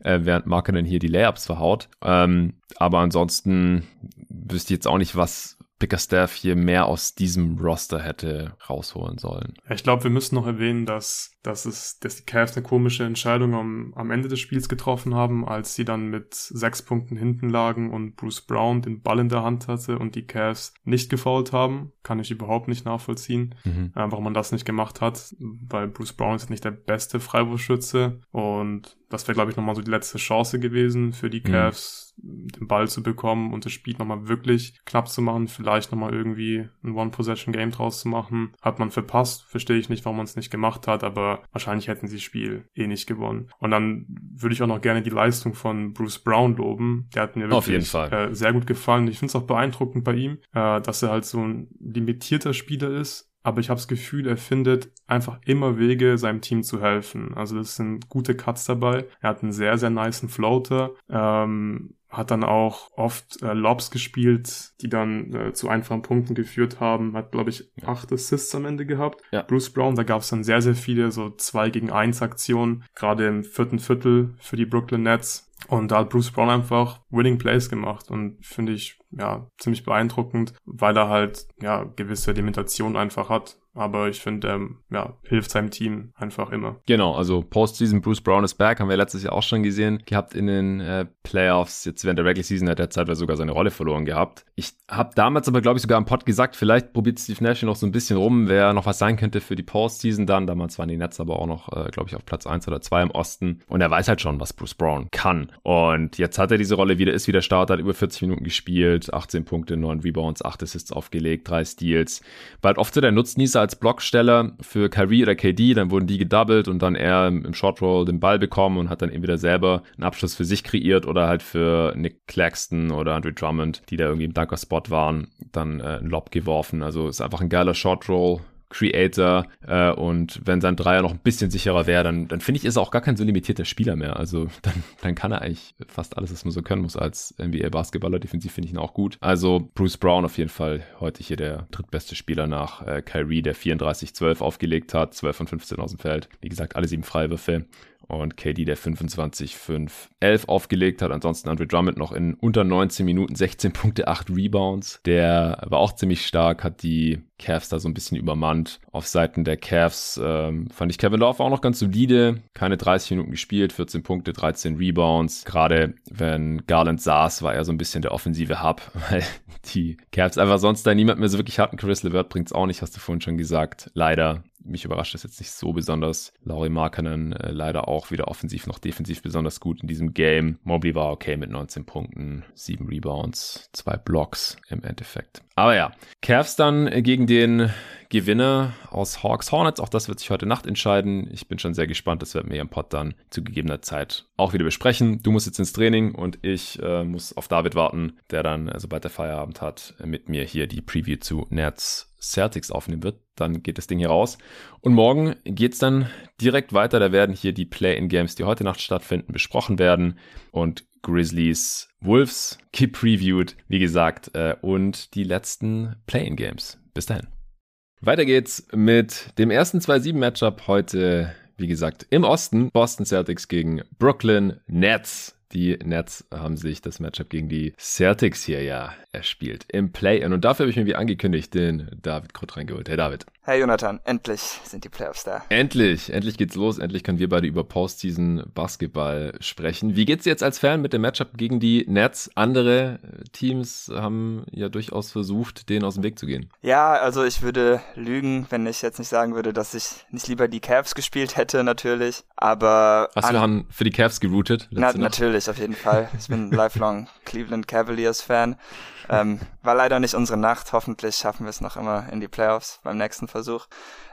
äh, während Markenen hier die Layups verhaut. Ähm, aber ansonsten wüsste ich jetzt auch nicht, was Bickerstaff hier mehr aus diesem Roster hätte rausholen sollen. Ich glaube, wir müssen noch erwähnen, dass, dass, es, dass die Cavs eine komische Entscheidung am, am Ende des Spiels getroffen haben, als sie dann mit sechs Punkten hinten lagen und Bruce Brown den Ball in der Hand hatte und die Cavs nicht gefault haben. Kann ich überhaupt nicht nachvollziehen, mhm. äh, warum man das nicht gemacht hat, weil Bruce Brown ist nicht der beste Freiwurfschütze und das wäre, glaube ich, nochmal so die letzte Chance gewesen für die mhm. Cavs. Mhm den Ball zu bekommen und das Spiel nochmal wirklich knapp zu machen, vielleicht nochmal irgendwie ein One-Possession-Game draus zu machen. Hat man verpasst, verstehe ich nicht, warum man es nicht gemacht hat, aber wahrscheinlich hätten sie das Spiel eh nicht gewonnen. Und dann würde ich auch noch gerne die Leistung von Bruce Brown loben. Der hat mir wirklich äh, sehr gut gefallen. Ich finde es auch beeindruckend bei ihm, äh, dass er halt so ein limitierter Spieler ist, aber ich habe das Gefühl, er findet einfach immer Wege, seinem Team zu helfen. Also das sind gute Cuts dabei. Er hat einen sehr, sehr niceen Floater. Ähm, hat dann auch oft äh, Lobs gespielt, die dann äh, zu einfachen Punkten geführt haben. Hat, glaube ich, acht Assists am Ende gehabt. Ja. Bruce Brown, da gab es dann sehr, sehr viele so zwei gegen eins Aktionen, gerade im vierten Viertel für die Brooklyn Nets. Und da hat Bruce Brown einfach Winning Plays gemacht und finde ich ja ziemlich beeindruckend, weil er halt ja gewisse Limitationen einfach hat aber ich finde, ähm, ja, hilft seinem Team einfach immer. Genau, also Postseason Bruce Brown ist back, haben wir letztes Jahr auch schon gesehen, gehabt in den äh, Playoffs. Jetzt während der Regular Season hat er zeitweise sogar seine Rolle verloren gehabt. Ich habe damals aber, glaube ich, sogar am Pod gesagt, vielleicht probiert Steve Nash noch so ein bisschen rum, wer noch was sein könnte für die Postseason dann. Damals waren die Nets aber auch noch, äh, glaube ich, auf Platz 1 oder 2 im Osten. Und er weiß halt schon, was Bruce Brown kann. Und jetzt hat er diese Rolle wieder, ist wieder Starter, hat über 40 Minuten gespielt, 18 Punkte, 9 Rebounds, 8 Assists aufgelegt, 3 Steals. Halt oft so der Nutznießer als Blocksteller für Kyrie oder KD, dann wurden die gedoubled und dann er im Short Roll den Ball bekommen und hat dann entweder selber einen Abschluss für sich kreiert oder halt für Nick Claxton oder Andre Drummond, die da irgendwie im Dunker-Spot waren, dann äh, einen Lob geworfen. Also ist einfach ein geiler Short Roll. Creator äh, und wenn sein Dreier noch ein bisschen sicherer wäre, dann, dann finde ich, ist er auch gar kein so limitierter Spieler mehr. Also dann, dann kann er eigentlich fast alles, was man so können muss als NBA-Basketballer. Defensiv finde ich ihn auch gut. Also Bruce Brown auf jeden Fall heute hier der drittbeste Spieler nach äh, Kyrie, der 34-12 aufgelegt hat, 12 von 15 aus dem Feld. Wie gesagt, alle sieben Freiwürfe und KD, der 25-5-11 aufgelegt hat. Ansonsten Andre Drummond noch in unter 19 Minuten 16 Punkte, 8 Rebounds. Der war auch ziemlich stark, hat die Cavs da so ein bisschen übermannt. Auf Seiten der Cavs ähm, fand ich Kevin Love auch noch ganz solide. Keine 30 Minuten gespielt, 14 Punkte, 13 Rebounds. Gerade wenn Garland saß, war er so ein bisschen der offensive Hub, weil die Cavs einfach sonst da niemand mehr so wirklich hatten. Chris LeVert bringt's auch nicht, hast du vorhin schon gesagt. Leider mich überrascht das jetzt nicht so besonders. Laurie Markkanen äh, leider auch weder offensiv noch defensiv besonders gut in diesem Game. Mobley war okay mit 19 Punkten, 7 Rebounds, 2 Blocks im Endeffekt. Aber ja, Cavs dann gegen den Gewinner aus Hawks Hornets. Auch das wird sich heute Nacht entscheiden. Ich bin schon sehr gespannt. Das werden wir hier im Pod dann zu gegebener Zeit auch wieder besprechen. Du musst jetzt ins Training und ich äh, muss auf David warten, der dann, äh, sobald er Feierabend hat, mit mir hier die Preview zu Nets Celtics aufnehmen wird. Dann geht das Ding hier raus. Und morgen geht's dann direkt weiter. Da werden hier die Play-in-Games, die heute Nacht stattfinden, besprochen werden. Und Grizzlies Wolves gepreviewt, wie gesagt, äh, und die letzten Play-in-Games. Bis dahin. Weiter geht's mit dem ersten 2-7-Matchup heute, wie gesagt, im Osten. Boston Celtics gegen Brooklyn Nets. Die Nets haben sich das Matchup gegen die Celtics hier ja erspielt im Play-In. Und dafür habe ich mir wie angekündigt den David Krutt reingeholt. Hey David. Hey Jonathan, endlich sind die Playoffs da. Endlich, endlich geht's los. Endlich können wir beide über Postseason Basketball sprechen. Wie geht's jetzt als Fan mit dem Matchup gegen die Nets? Andere Teams haben ja durchaus versucht, denen aus dem Weg zu gehen. Ja, also ich würde lügen, wenn ich jetzt nicht sagen würde, dass ich nicht lieber die Cavs gespielt hätte, natürlich. Aber. Hast du für die Cavs geroutet? Na, natürlich, auf jeden Fall. Ich bin lifelong Cleveland Cavaliers Fan. Ähm, war leider nicht unsere Nacht. Hoffentlich schaffen wir es noch immer in die Playoffs beim nächsten Versuch. Versuch.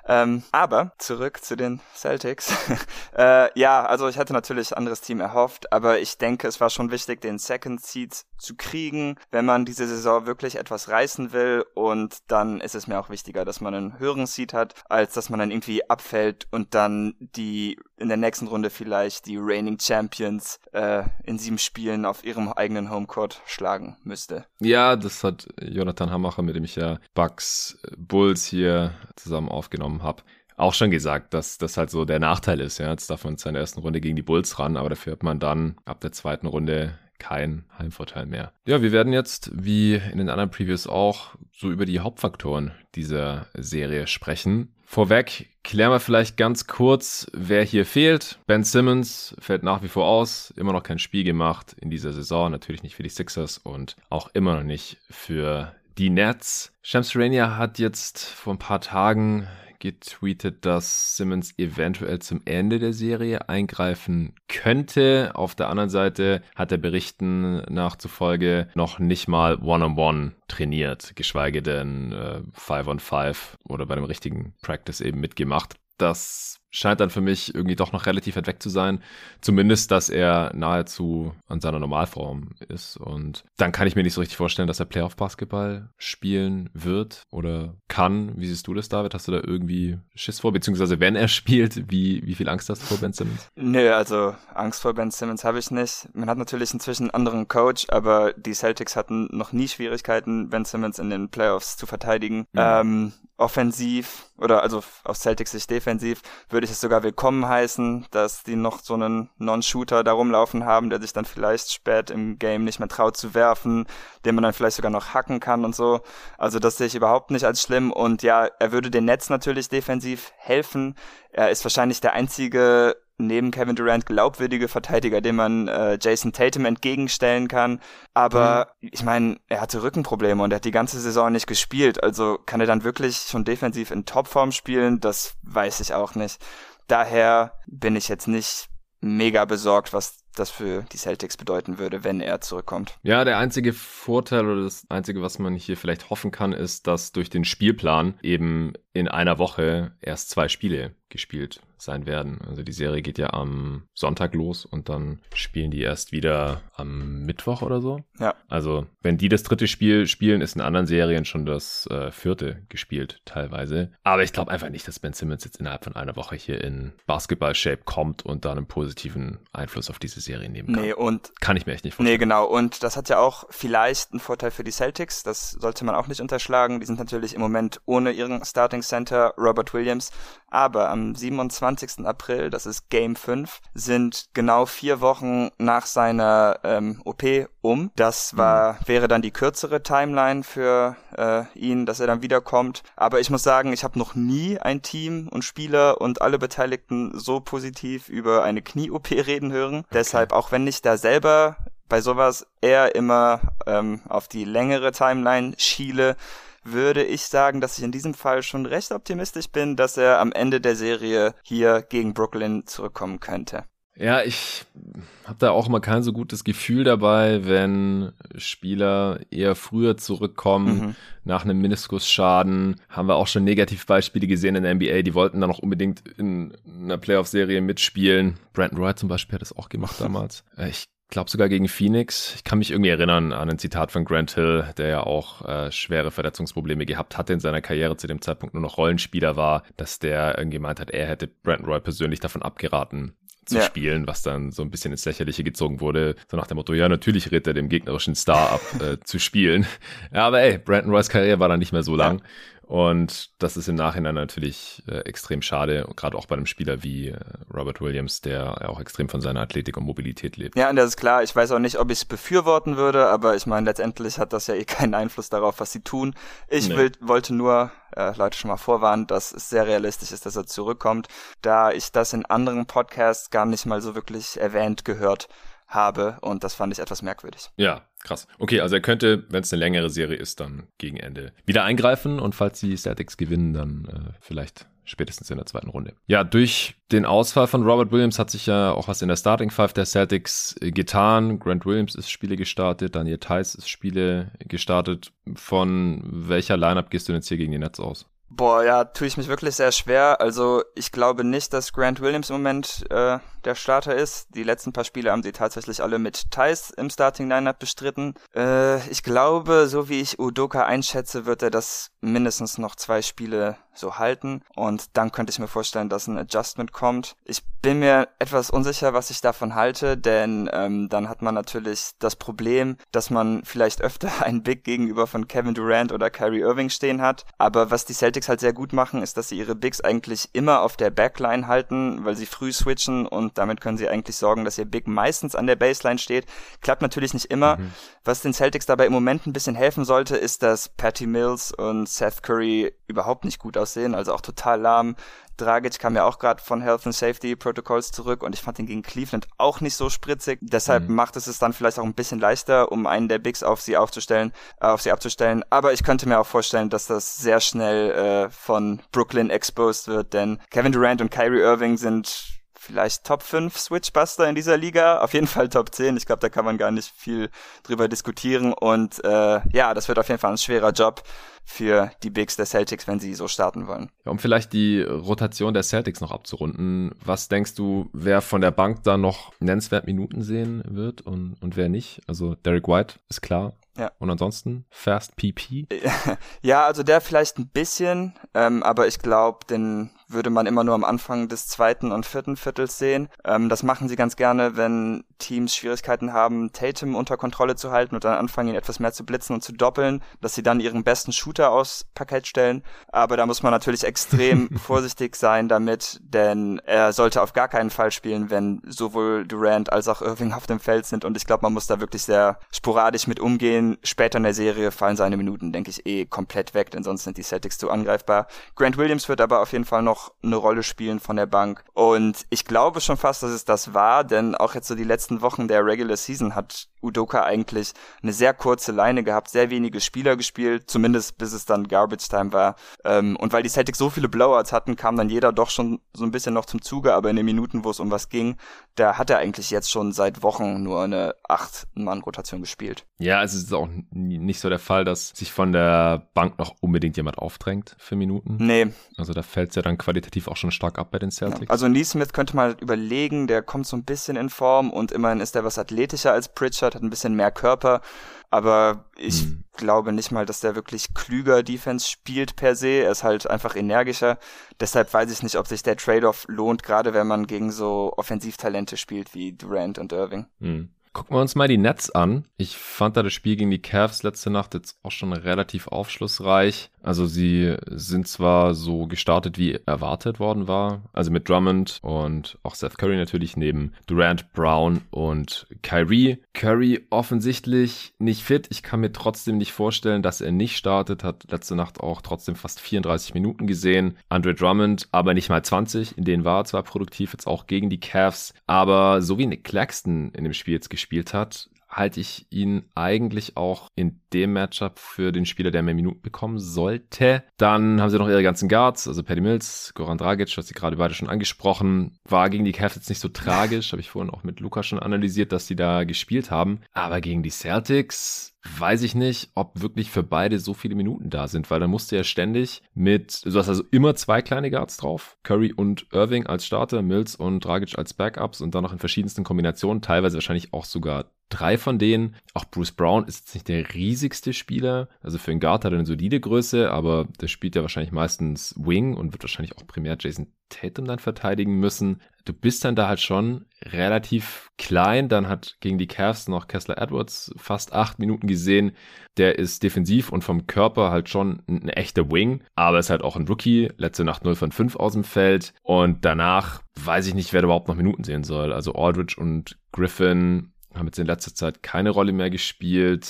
Ähm, aber zurück zu den Celtics. äh, ja, also ich hatte natürlich anderes Team erhofft, aber ich denke, es war schon wichtig, den Second Seed zu kriegen, wenn man diese Saison wirklich etwas reißen will. Und dann ist es mir auch wichtiger, dass man einen höheren Seed hat, als dass man dann irgendwie abfällt und dann die in der nächsten Runde vielleicht die Reigning Champions äh, in sieben Spielen auf ihrem eigenen Homecourt schlagen müsste. Ja, das hat Jonathan Hamacher, mit dem ich ja Bucks Bulls hier zusammen aufgenommen habe, auch schon gesagt, dass das halt so der Nachteil ist. Ja, jetzt darf man in seiner ersten Runde gegen die Bulls ran, aber dafür hat man dann ab der zweiten Runde kein Heimvorteil mehr. Ja, wir werden jetzt, wie in den anderen Previews auch, so über die Hauptfaktoren dieser Serie sprechen. Vorweg klären wir vielleicht ganz kurz, wer hier fehlt. Ben Simmons fällt nach wie vor aus, immer noch kein Spiel gemacht in dieser Saison, natürlich nicht für die Sixers und auch immer noch nicht für die Nets. Shams Rania hat jetzt vor ein paar Tagen getweetet, dass Simmons eventuell zum Ende der Serie eingreifen könnte. Auf der anderen Seite hat er Berichten nachzufolge noch nicht mal One-on-One trainiert, geschweige denn äh, Five on Five oder bei dem richtigen Practice eben mitgemacht. Das scheint dann für mich irgendwie doch noch relativ weit weg zu sein. Zumindest, dass er nahezu an seiner Normalform ist. Und dann kann ich mir nicht so richtig vorstellen, dass er Playoff-Basketball spielen wird oder kann. Wie siehst du das, David? Hast du da irgendwie Schiss vor? Beziehungsweise, wenn er spielt, wie, wie viel Angst hast du vor Ben Simmons? Nö, also Angst vor Ben Simmons habe ich nicht. Man hat natürlich inzwischen einen anderen Coach, aber die Celtics hatten noch nie Schwierigkeiten, Ben Simmons in den Playoffs zu verteidigen. Mhm. Ähm, offensiv oder also aus Celtics Sicht defensiv würde ich es sogar willkommen heißen, dass die noch so einen Non-Shooter da rumlaufen haben, der sich dann vielleicht spät im Game nicht mehr traut zu werfen, den man dann vielleicht sogar noch hacken kann und so. Also das sehe ich überhaupt nicht als schlimm und ja, er würde den Netz natürlich defensiv helfen. Er ist wahrscheinlich der einzige neben Kevin Durant glaubwürdige Verteidiger, dem man äh, Jason Tatum entgegenstellen kann. Aber mhm. ich meine, er hatte Rückenprobleme und er hat die ganze Saison nicht gespielt. Also kann er dann wirklich schon defensiv in Topform spielen? Das weiß ich auch nicht. Daher bin ich jetzt nicht mega besorgt, was das für die Celtics bedeuten würde, wenn er zurückkommt. Ja, der einzige Vorteil oder das einzige, was man hier vielleicht hoffen kann, ist, dass durch den Spielplan eben in einer Woche erst zwei Spiele gespielt sein werden. Also die Serie geht ja am Sonntag los und dann spielen die erst wieder am Mittwoch oder so. Ja. Also wenn die das dritte Spiel spielen, ist in anderen Serien schon das äh, vierte gespielt teilweise. Aber ich glaube einfach nicht, dass Ben Simmons jetzt innerhalb von einer Woche hier in Basketball-Shape kommt und da einen positiven Einfluss auf diese Serie nehmen kann. Nee, und kann ich mir echt nicht vorstellen. Nee, genau. Und das hat ja auch vielleicht einen Vorteil für die Celtics. Das sollte man auch nicht unterschlagen. Die sind natürlich im Moment ohne ihren Starting Center Robert Williams. Aber am 27. April, das ist Game 5, sind genau vier Wochen nach seiner ähm, OP um. Das war, mhm. wäre dann die kürzere Timeline für äh, ihn, dass er dann wiederkommt. Aber ich muss sagen, ich habe noch nie ein Team und Spieler und alle Beteiligten so positiv über eine Knie-OP reden hören. Okay. Deshalb, auch wenn ich da selber bei sowas eher immer ähm, auf die längere Timeline schiele, würde ich sagen, dass ich in diesem Fall schon recht optimistisch bin, dass er am Ende der Serie hier gegen Brooklyn zurückkommen könnte. Ja, ich habe da auch immer kein so gutes Gefühl dabei, wenn Spieler eher früher zurückkommen mhm. nach einem Meniskusschaden. Haben wir auch schon Negativbeispiele gesehen in der NBA, die wollten dann auch unbedingt in einer Playoff-Serie mitspielen. Brandon Wright zum Beispiel hat das auch gemacht damals. Äh, ich glaube sogar gegen Phoenix. Ich kann mich irgendwie erinnern an ein Zitat von Grant Hill, der ja auch äh, schwere Verletzungsprobleme gehabt hatte in seiner Karriere, zu dem Zeitpunkt nur noch Rollenspieler war, dass der irgendwie gemeint hat, er hätte Brandon Roy persönlich davon abgeraten, zu ja. spielen, was dann so ein bisschen ins Lächerliche gezogen wurde. So nach dem Motto, ja, natürlich rät er dem gegnerischen Star ab, äh, zu spielen. Ja, aber ey, Brandon Roy's Karriere war dann nicht mehr so lang. Ja. Und das ist im Nachhinein natürlich äh, extrem schade, gerade auch bei einem Spieler wie äh, Robert Williams, der auch extrem von seiner Athletik und Mobilität lebt. Ja, und das ist klar. Ich weiß auch nicht, ob ich es befürworten würde, aber ich meine, letztendlich hat das ja eh keinen Einfluss darauf, was sie tun. Ich nee. will, wollte nur äh, Leute schon mal vorwarnen, dass es sehr realistisch ist, dass er zurückkommt, da ich das in anderen Podcasts gar nicht mal so wirklich erwähnt gehört habe und das fand ich etwas merkwürdig. Ja, krass. Okay, also er könnte, wenn es eine längere Serie ist, dann gegen Ende wieder eingreifen und falls die Celtics gewinnen, dann äh, vielleicht spätestens in der zweiten Runde. Ja, durch den Ausfall von Robert Williams hat sich ja auch was in der Starting Five der Celtics äh, getan. Grant Williams ist Spiele gestartet, Daniel Theiss ist Spiele gestartet. Von welcher Lineup gehst du denn jetzt hier gegen die Nets aus? Boah, ja, tue ich mich wirklich sehr schwer. Also ich glaube nicht, dass Grant Williams im Moment äh, der Starter ist. Die letzten paar Spiele haben sie tatsächlich alle mit Thais im Starting Lineup bestritten. Äh, ich glaube, so wie ich Udoka einschätze, wird er das mindestens noch zwei Spiele so halten. Und dann könnte ich mir vorstellen, dass ein Adjustment kommt. Ich bin mir etwas unsicher, was ich davon halte, denn ähm, dann hat man natürlich das Problem, dass man vielleicht öfter einen Big gegenüber von Kevin Durant oder Kyrie Irving stehen hat. Aber was die Celtics halt sehr gut machen, ist, dass sie ihre Bigs eigentlich immer auf der Backline halten, weil sie früh switchen und damit können sie eigentlich sorgen, dass ihr Big meistens an der Baseline steht. Klappt natürlich nicht immer. Mhm. Was den Celtics dabei im Moment ein bisschen helfen sollte, ist, dass Patty Mills und Seth Curry überhaupt nicht gut aussehen, also auch total lahm. Dragic kam ja auch gerade von Health and Safety Protocols zurück und ich fand ihn gegen Cleveland auch nicht so spritzig. Deshalb mhm. macht es es dann vielleicht auch ein bisschen leichter, um einen der Bigs auf sie aufzustellen, äh, auf sie abzustellen. Aber ich könnte mir auch vorstellen, dass das sehr schnell äh, von Brooklyn exposed wird, denn Kevin Durant und Kyrie Irving sind vielleicht Top 5 Switchbuster in dieser Liga, auf jeden Fall Top 10. Ich glaube, da kann man gar nicht viel drüber diskutieren. Und äh, ja, das wird auf jeden Fall ein schwerer Job für die Bigs der Celtics, wenn sie so starten wollen. Ja, um vielleicht die Rotation der Celtics noch abzurunden, was denkst du, wer von der Bank da noch nennenswert Minuten sehen wird und, und wer nicht? Also Derek White ist klar. Ja. Und ansonsten Fast PP? Ja, also der vielleicht ein bisschen, ähm, aber ich glaube, den würde man immer nur am Anfang des zweiten und vierten Viertels sehen. Ähm, das machen sie ganz gerne, wenn Teams Schwierigkeiten haben, Tatum unter Kontrolle zu halten und dann anfangen, ihn etwas mehr zu blitzen und zu doppeln, dass sie dann ihren besten Shooter aus Parkett stellen. Aber da muss man natürlich extrem vorsichtig sein damit, denn er sollte auf gar keinen Fall spielen, wenn sowohl Durant als auch Irving auf dem Feld sind. Und ich glaube, man muss da wirklich sehr sporadisch mit umgehen. Später in der Serie fallen seine Minuten, denke ich, eh komplett weg, denn sonst sind die Celtics zu angreifbar. Grant Williams wird aber auf jeden Fall noch eine Rolle spielen von der Bank. Und ich glaube schon fast, dass es das war, denn auch jetzt so die letzten letzten Wochen der Regular Season hat Udoka eigentlich eine sehr kurze Leine gehabt, sehr wenige Spieler gespielt, zumindest bis es dann Garbage Time war. Ähm, und weil die Celtics so viele Blowouts hatten, kam dann jeder doch schon so ein bisschen noch zum Zuge, aber in den Minuten, wo es um was ging, da hat er eigentlich jetzt schon seit Wochen nur eine acht-Mann-Rotation gespielt. Ja, also es ist auch nicht so der Fall, dass sich von der Bank noch unbedingt jemand aufdrängt für Minuten. Nee. Also da fällt es ja dann qualitativ auch schon stark ab bei den Celtics. Ja, also Neesmith könnte man überlegen, der kommt so ein bisschen in Form und immerhin ist er was athletischer als Pritchard, hat ein bisschen mehr Körper. Aber ich hm. glaube nicht mal, dass der wirklich klüger Defense spielt per se. Er ist halt einfach energischer. Deshalb weiß ich nicht, ob sich der Trade-off lohnt, gerade wenn man gegen so Offensivtalente spielt wie Durant und Irving. Hm. Gucken wir uns mal die Nets an. Ich fand da das Spiel gegen die Cavs letzte Nacht jetzt auch schon relativ aufschlussreich. Also sie sind zwar so gestartet, wie erwartet worden war, also mit Drummond und auch Seth Curry natürlich neben Durant, Brown und Kyrie. Curry offensichtlich nicht fit. Ich kann mir trotzdem nicht vorstellen, dass er nicht startet. Hat letzte Nacht auch trotzdem fast 34 Minuten gesehen. Andre Drummond aber nicht mal 20. In denen war er zwar produktiv, jetzt auch gegen die Cavs. Aber so wie Nick Claxton in dem Spiel jetzt gespielt hat, halte ich ihn eigentlich auch in dem Matchup für den Spieler, der mehr Minuten bekommen sollte. Dann haben sie noch ihre ganzen Guards, also Paddy Mills, Goran Dragic, hast sie gerade beide schon angesprochen. War gegen die Cavs jetzt nicht so tragisch, habe ich vorhin auch mit Luca schon analysiert, dass sie da gespielt haben. Aber gegen die Celtics weiß ich nicht, ob wirklich für beide so viele Minuten da sind, weil dann musst du ja ständig mit, du hast also immer zwei kleine Guards drauf, Curry und Irving als Starter, Mills und Dragic als Backups und dann noch in verschiedensten Kombinationen, teilweise wahrscheinlich auch sogar drei von denen. Auch Bruce Brown ist jetzt nicht der riesigste Spieler. Also für einen Guard hat er eine solide Größe, aber der spielt ja wahrscheinlich meistens Wing und wird wahrscheinlich auch primär Jason Tatum dann verteidigen müssen. Du bist dann da halt schon relativ klein. Dann hat gegen die Cavs noch Kessler Edwards fast acht Minuten gesehen. Der ist defensiv und vom Körper halt schon ein echter Wing, aber ist halt auch ein Rookie. Letzte Nacht 0 von 5 aus dem Feld. Und danach weiß ich nicht, wer überhaupt noch Minuten sehen soll. Also Aldridge und Griffin haben jetzt in letzter Zeit keine Rolle mehr gespielt,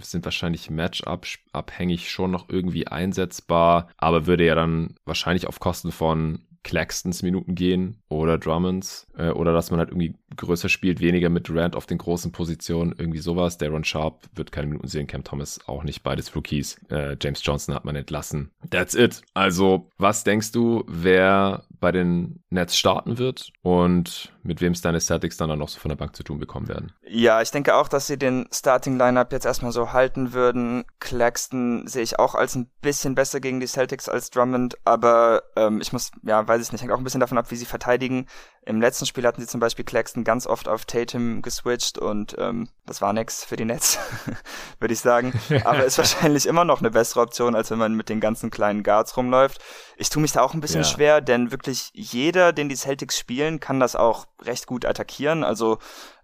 sind wahrscheinlich Matchup abhängig schon noch irgendwie einsetzbar, aber würde ja dann wahrscheinlich auf Kosten von Claxtons Minuten gehen oder Drummonds äh, oder dass man halt irgendwie größer spielt, weniger mit Durant auf den großen Positionen, irgendwie sowas. Darren Sharp wird keine Minuten sehen, Cam Thomas auch nicht, beides Rookies. Äh, James Johnson hat man entlassen. That's it. Also, was denkst du, wer bei den Nets starten wird und mit wem es deine Celtics dann, dann noch so von der Bank zu tun bekommen werden? Ja, ich denke auch, dass sie den Starting Lineup jetzt erstmal so halten würden. Claxton sehe ich auch als ein bisschen besser gegen die Celtics als Drummond, aber ähm, ich muss, ja, weiß ich nicht, hängt auch ein bisschen davon ab, wie sie verteidigen. Im letzten Spiel hatten sie zum Beispiel Claxton ganz oft auf Tatum geswitcht und ähm, das war nix für die Nets, würde ich sagen. Aber ist wahrscheinlich immer noch eine bessere Option, als wenn man mit den ganzen kleinen Guards rumläuft. Ich tue mich da auch ein bisschen ja. schwer, denn wirklich jeder, den die Celtics spielen, kann das auch recht gut attackieren. Also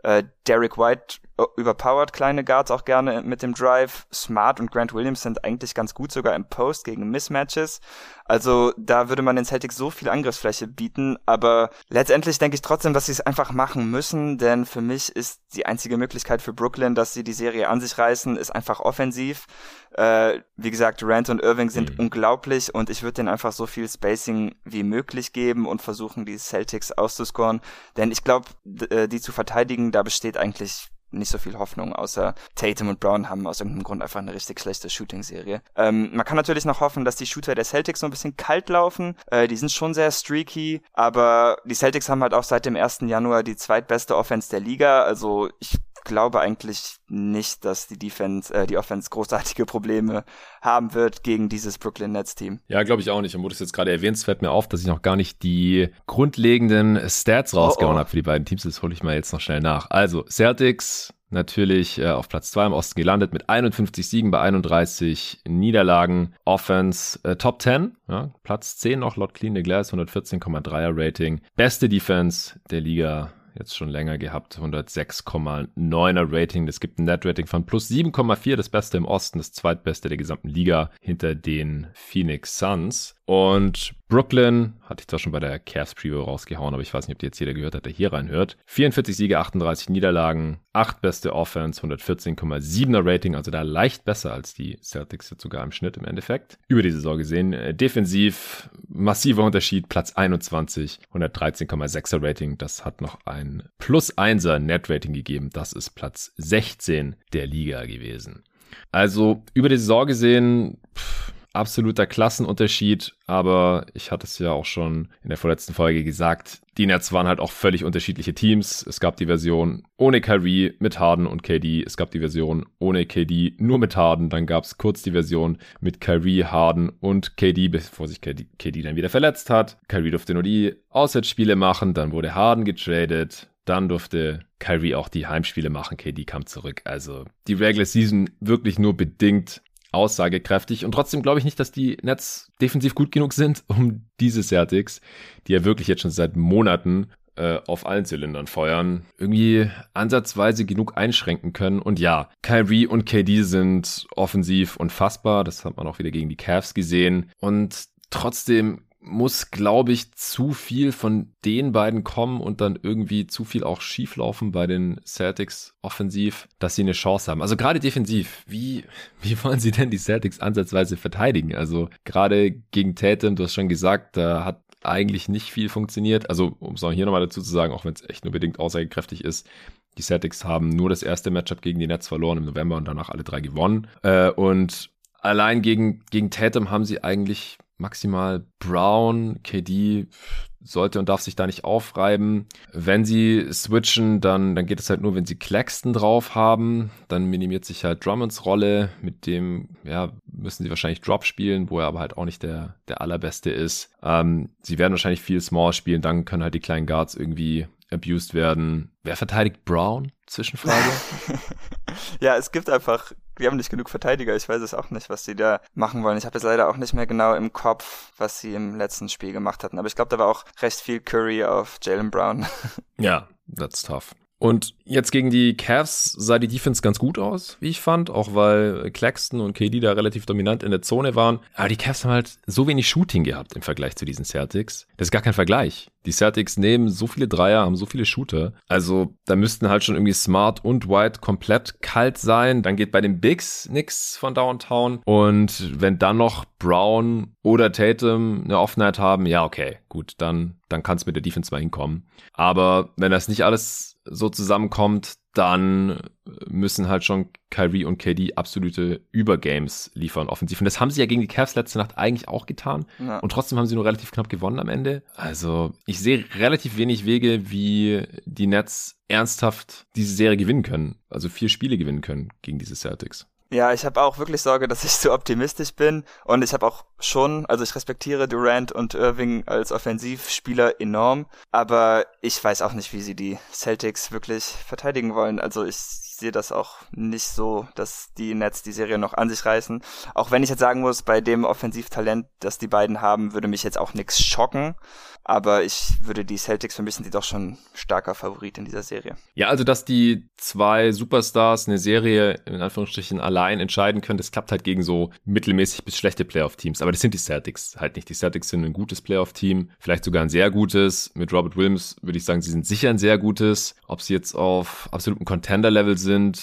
äh, Derek White äh, überpowered kleine Guards auch gerne mit dem Drive. Smart und Grant Williams sind eigentlich ganz gut sogar im Post gegen Mismatches. Also da würde man den Celtics so viel Angriffsfläche bieten, aber letztendlich denke ich trotzdem, dass sie es einfach machen müssen, denn für mich ist die einzige Möglichkeit für Brooklyn, dass sie die Serie an sich reißen, ist einfach offensiv. Äh, wie gesagt, Durant und Irving sind mhm. unglaublich und ich würde denen einfach so viel Spacing wie möglich geben und versuchen, die Celtics auszuscoren, denn ich glaube, äh, die zu verteidigen, da besteht eigentlich nicht so viel Hoffnung, außer Tatum und Brown haben aus irgendeinem Grund einfach eine richtig schlechte Shooting-Serie. Ähm, man kann natürlich noch hoffen, dass die Shooter der Celtics so ein bisschen kalt laufen. Äh, die sind schon sehr streaky, aber die Celtics haben halt auch seit dem 1. Januar die zweitbeste Offense der Liga. Also ich glaube eigentlich nicht, dass die Defense, äh, die Offense großartige Probleme haben wird gegen dieses Brooklyn Nets Team. Ja, glaube ich auch nicht. Und wo du es jetzt gerade erwähnst, fällt mir auf, dass ich noch gar nicht die grundlegenden Stats rausgehauen oh, oh. habe für die beiden Teams. Das hole ich mal jetzt noch schnell nach. Also, Celtics natürlich äh, auf Platz 2 im Osten gelandet mit 51 Siegen bei 31 Niederlagen. Offense äh, Top 10, ja, Platz 10 noch laut Clean the Glass, 114,3er Rating. Beste Defense der Liga jetzt schon länger gehabt. 106,9er Rating. Es gibt ein Net-Rating von plus 7,4, das Beste im Osten, das zweitbeste der gesamten Liga hinter den Phoenix Suns. Und Brooklyn hatte ich zwar schon bei der Cavs Preview rausgehauen, aber ich weiß nicht, ob die jetzt jeder gehört hat, der hier reinhört. 44 Siege, 38 Niederlagen, 8 beste Offense, 114,7er Rating, also da leicht besser als die Celtics jetzt sogar im Schnitt im Endeffekt. Über die Saison gesehen. Äh, defensiv massiver Unterschied, Platz 21, 113,6er Rating. Das hat noch ein plus 1er Net Rating gegeben. Das ist Platz 16 der Liga gewesen. Also über die Saison gesehen, pff, absoluter Klassenunterschied, aber ich hatte es ja auch schon in der vorletzten Folge gesagt, die Nets waren halt auch völlig unterschiedliche Teams. Es gab die Version ohne Kyrie mit Harden und KD, es gab die Version ohne KD nur mit Harden, dann gab es kurz die Version mit Kyrie, Harden und KD, bevor sich KD, KD dann wieder verletzt hat. Kyrie durfte nur die Auswärtsspiele machen, dann wurde Harden getradet, dann durfte Kyrie auch die Heimspiele machen. KD kam zurück. Also die Regular Season wirklich nur bedingt aussagekräftig. Und trotzdem glaube ich nicht, dass die Nets defensiv gut genug sind, um diese Celtics, die ja wirklich jetzt schon seit Monaten äh, auf allen Zylindern feuern, irgendwie ansatzweise genug einschränken können. Und ja, Kyrie und KD sind offensiv unfassbar. Das hat man auch wieder gegen die Cavs gesehen. Und trotzdem muss, glaube ich, zu viel von den beiden kommen und dann irgendwie zu viel auch schieflaufen bei den Celtics offensiv, dass sie eine Chance haben. Also gerade defensiv, wie, wie wollen sie denn die Celtics ansatzweise verteidigen? Also gerade gegen Tatum, du hast schon gesagt, da hat eigentlich nicht viel funktioniert. Also, um es auch hier nochmal dazu zu sagen, auch wenn es echt nur bedingt aussagekräftig ist, Die Celtics haben nur das erste Matchup gegen die Nets verloren im November und danach alle drei gewonnen. Äh, und allein gegen, gegen Tatum haben sie eigentlich maximal Brown, KD sollte und darf sich da nicht aufreiben. Wenn sie switchen, dann, dann geht es halt nur, wenn sie Claxton drauf haben. Dann minimiert sich halt Drummonds Rolle. Mit dem, ja, müssen sie wahrscheinlich Drop spielen, wo er aber halt auch nicht der, der allerbeste ist. Ähm, sie werden wahrscheinlich viel Small spielen. Dann können halt die kleinen Guards irgendwie abused werden. Wer verteidigt Brown? Zwischenfrage. ja, es gibt einfach, wir haben nicht genug Verteidiger. Ich weiß es auch nicht, was sie da machen wollen. Ich habe jetzt leider auch nicht mehr genau im Kopf, was sie im letzten Spiel gemacht hatten. Aber ich glaube, da war auch recht viel Curry auf Jalen Brown. ja, that's tough. Und jetzt gegen die Cavs sah die Defense ganz gut aus, wie ich fand, auch weil Claxton und KD da relativ dominant in der Zone waren. Aber die Cavs haben halt so wenig Shooting gehabt im Vergleich zu diesen Celtics. Das ist gar kein Vergleich. Die Celtics nehmen so viele Dreier, haben so viele Shooter. Also da müssten halt schon irgendwie Smart und White komplett kalt sein. Dann geht bei den Bigs nix von Downtown. Und wenn dann noch Brown oder Tatum eine Offenheit haben, ja, okay, gut, dann, dann kann es mit der Defense mal hinkommen. Aber wenn das nicht alles so zusammenkommt, dann müssen halt schon Kyrie und KD absolute Übergames liefern offensiv. Und das haben sie ja gegen die Cavs letzte Nacht eigentlich auch getan. Ja. Und trotzdem haben sie nur relativ knapp gewonnen am Ende. Also ich sehe relativ wenig Wege, wie die Nets ernsthaft diese Serie gewinnen können. Also vier Spiele gewinnen können gegen diese Celtics. Ja, ich habe auch wirklich Sorge, dass ich zu optimistisch bin und ich habe auch schon, also ich respektiere Durant und Irving als Offensivspieler enorm, aber ich weiß auch nicht, wie sie die Celtics wirklich verteidigen wollen. Also ich sehe das auch nicht so, dass die Nets die Serie noch an sich reißen. Auch wenn ich jetzt sagen muss, bei dem Offensivtalent, das die beiden haben, würde mich jetzt auch nichts schocken. Aber ich würde die Celtics vermissen, die doch schon starker Favorit in dieser Serie. Ja, also dass die zwei Superstars eine Serie in Anführungsstrichen allein entscheiden können, das klappt halt gegen so mittelmäßig bis schlechte Playoff-Teams. Aber das sind die Celtics halt nicht. Die Celtics sind ein gutes Playoff-Team, vielleicht sogar ein sehr gutes. Mit Robert Williams würde ich sagen, sie sind sicher ein sehr gutes. Ob sie jetzt auf absolutem Contender-Level sind,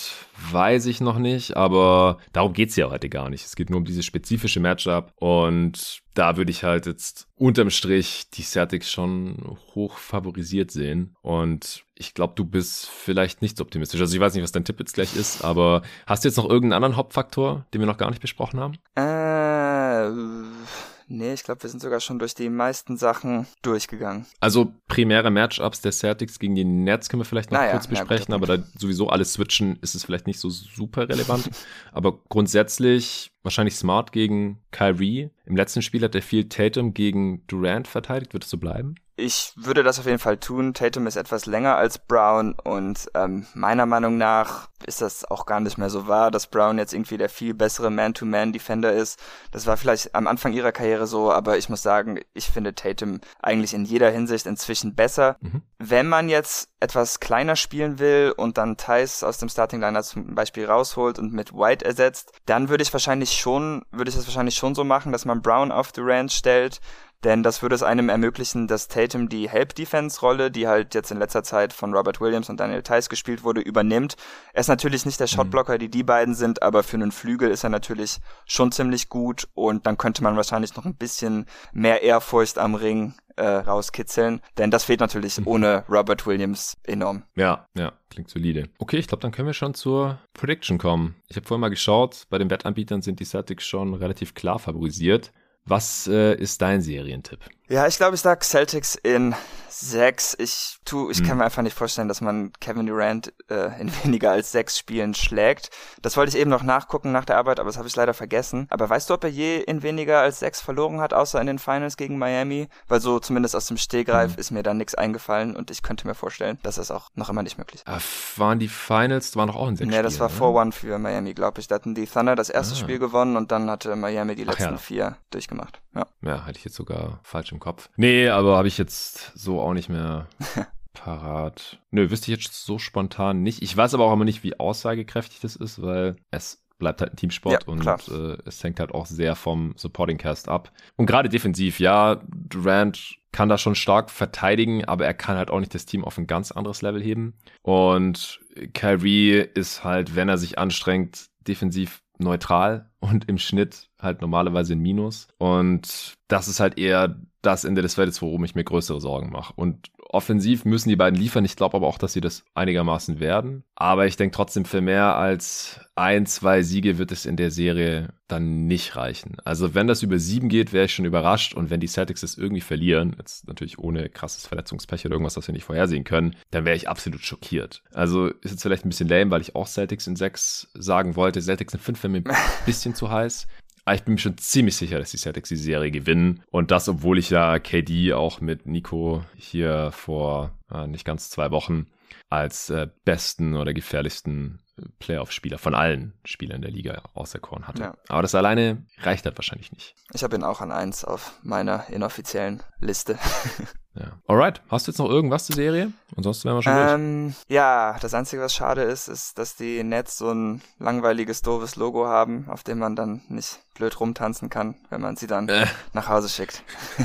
weiß ich noch nicht, aber darum geht's ja heute gar nicht. Es geht nur um dieses spezifische Matchup und da würde ich halt jetzt unterm Strich die Celtics schon hoch favorisiert sehen und ich glaube, du bist vielleicht nicht so optimistisch. Also ich weiß nicht, was dein Tipp jetzt gleich ist, aber hast du jetzt noch irgendeinen anderen Hauptfaktor, den wir noch gar nicht besprochen haben? Äh Nee, ich glaube, wir sind sogar schon durch die meisten Sachen durchgegangen. Also primäre Matchups der Celtics gegen die Nets können wir vielleicht noch naja, kurz besprechen, ja, aber da sowieso alles switchen ist es vielleicht nicht so super relevant. aber grundsätzlich wahrscheinlich Smart gegen Kyrie. Im letzten Spiel hat er viel Tatum gegen Durant verteidigt. Wird es so bleiben? Ich würde das auf jeden Fall tun. Tatum ist etwas länger als Brown und ähm, meiner Meinung nach ist das auch gar nicht mehr so wahr, dass Brown jetzt irgendwie der viel bessere Man-to-Man-Defender ist. Das war vielleicht am Anfang ihrer Karriere so, aber ich muss sagen, ich finde Tatum eigentlich in jeder Hinsicht inzwischen besser. Mhm. Wenn man jetzt etwas kleiner spielen will und dann Thais aus dem Starting Liner zum Beispiel rausholt und mit White ersetzt, dann würde ich wahrscheinlich schon, würde ich das wahrscheinlich schon so machen, dass man Brown auf Durant stellt, denn das würde es einem ermöglichen, dass Tatum die Help-Defense-Rolle, die halt jetzt in letzter Zeit von Robert Williams und Daniel Tice gespielt wurde, übernimmt. Er ist natürlich nicht der mhm. Shotblocker, die die beiden sind, aber für einen Flügel ist er natürlich schon ziemlich gut und dann könnte man wahrscheinlich noch ein bisschen mehr Ehrfurcht am Ring äh, rauskitzeln, denn das fehlt natürlich mhm. ohne Robert Williams enorm. Ja, ja, klingt solide. Okay, ich glaube, dann können wir schon zur Prediction kommen. Ich habe vorhin mal geschaut, bei den Wettanbietern sind die Celtics schon relativ klar favorisiert. Was äh, ist dein Serientipp? Ja, ich glaube, ich sag Celtics in sechs. Ich tu, ich hm. kann mir einfach nicht vorstellen, dass man Kevin Durant äh, in weniger als sechs Spielen schlägt. Das wollte ich eben noch nachgucken nach der Arbeit, aber das habe ich leider vergessen. Aber weißt du, ob er je in weniger als sechs verloren hat, außer in den Finals gegen Miami? Weil so zumindest aus dem Stehgreif hm. ist mir da nichts eingefallen und ich könnte mir vorstellen, dass das auch noch immer nicht möglich ist. Äh, waren die Finals, waren doch auch in sechs Nee, das war 4-1 für Miami, glaube ich. Da hatten die Thunder das erste ah. Spiel gewonnen und dann hatte Miami die letzten ja. vier durchgemacht. Ja. ja, hatte ich jetzt sogar falsch im Kopf. Nee, aber habe ich jetzt so auch nicht mehr parat. Nö, wüsste ich jetzt so spontan nicht. Ich weiß aber auch immer nicht, wie aussagekräftig das ist, weil es bleibt halt ein Teamsport ja, und äh, es hängt halt auch sehr vom Supporting Cast ab. Und gerade defensiv, ja, Durant kann da schon stark verteidigen, aber er kann halt auch nicht das Team auf ein ganz anderes Level heben. Und Kyrie ist halt, wenn er sich anstrengt, defensiv neutral und im Schnitt halt normalerweise ein Minus. Und das ist halt eher das Ende des Feldes, worum ich mir größere Sorgen mache. Und offensiv müssen die beiden liefern. Ich glaube aber auch, dass sie das einigermaßen werden. Aber ich denke trotzdem, für mehr als ein, zwei Siege wird es in der Serie dann nicht reichen. Also wenn das über sieben geht, wäre ich schon überrascht. Und wenn die Celtics es irgendwie verlieren, jetzt natürlich ohne krasses Verletzungspech oder irgendwas, was wir nicht vorhersehen können, dann wäre ich absolut schockiert. Also ist jetzt vielleicht ein bisschen lame, weil ich auch Celtics in sechs sagen wollte. Celtics in fünf wäre mir ein bisschen zu heiß. Aber ich bin mir schon ziemlich sicher, dass die Celtics die Serie gewinnen. Und das, obwohl ich ja KD auch mit Nico hier vor äh, nicht ganz zwei Wochen als äh, besten oder gefährlichsten Playoff-Spieler von allen Spielern der Liga auserkoren hatte. Ja. Aber das alleine reicht halt wahrscheinlich nicht. Ich habe ihn auch an eins auf meiner inoffiziellen Liste. ja. Alright, hast du jetzt noch irgendwas zur Serie? Ansonsten wären wir schon ähm, durch. Ja, das Einzige, was schade ist, ist, dass die Nets so ein langweiliges, doofes Logo haben, auf dem man dann nicht blöd rumtanzen kann, wenn man sie dann äh. nach Hause schickt.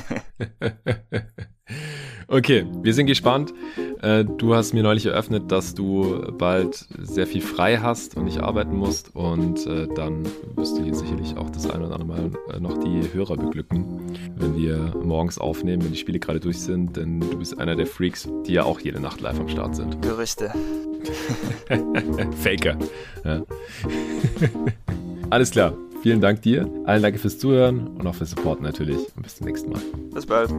okay, wir sind gespannt. Äh, du hast mir neulich eröffnet, dass du bald sehr viel frei hast und nicht arbeiten musst. Und äh, dann wirst du hier sicherlich auch das ein oder andere Mal äh, noch die Hörer beglücken, wenn wir morgens aufnehmen, wenn die Spiele gerade durch sind. Denn du bist einer der Freaks, die ja auch jede Nacht live am Start sind. Gerüchte. Faker. Alles klar. Vielen Dank dir. Allen danke fürs Zuhören und auch fürs Support natürlich. Und bis zum nächsten Mal. Bis bald.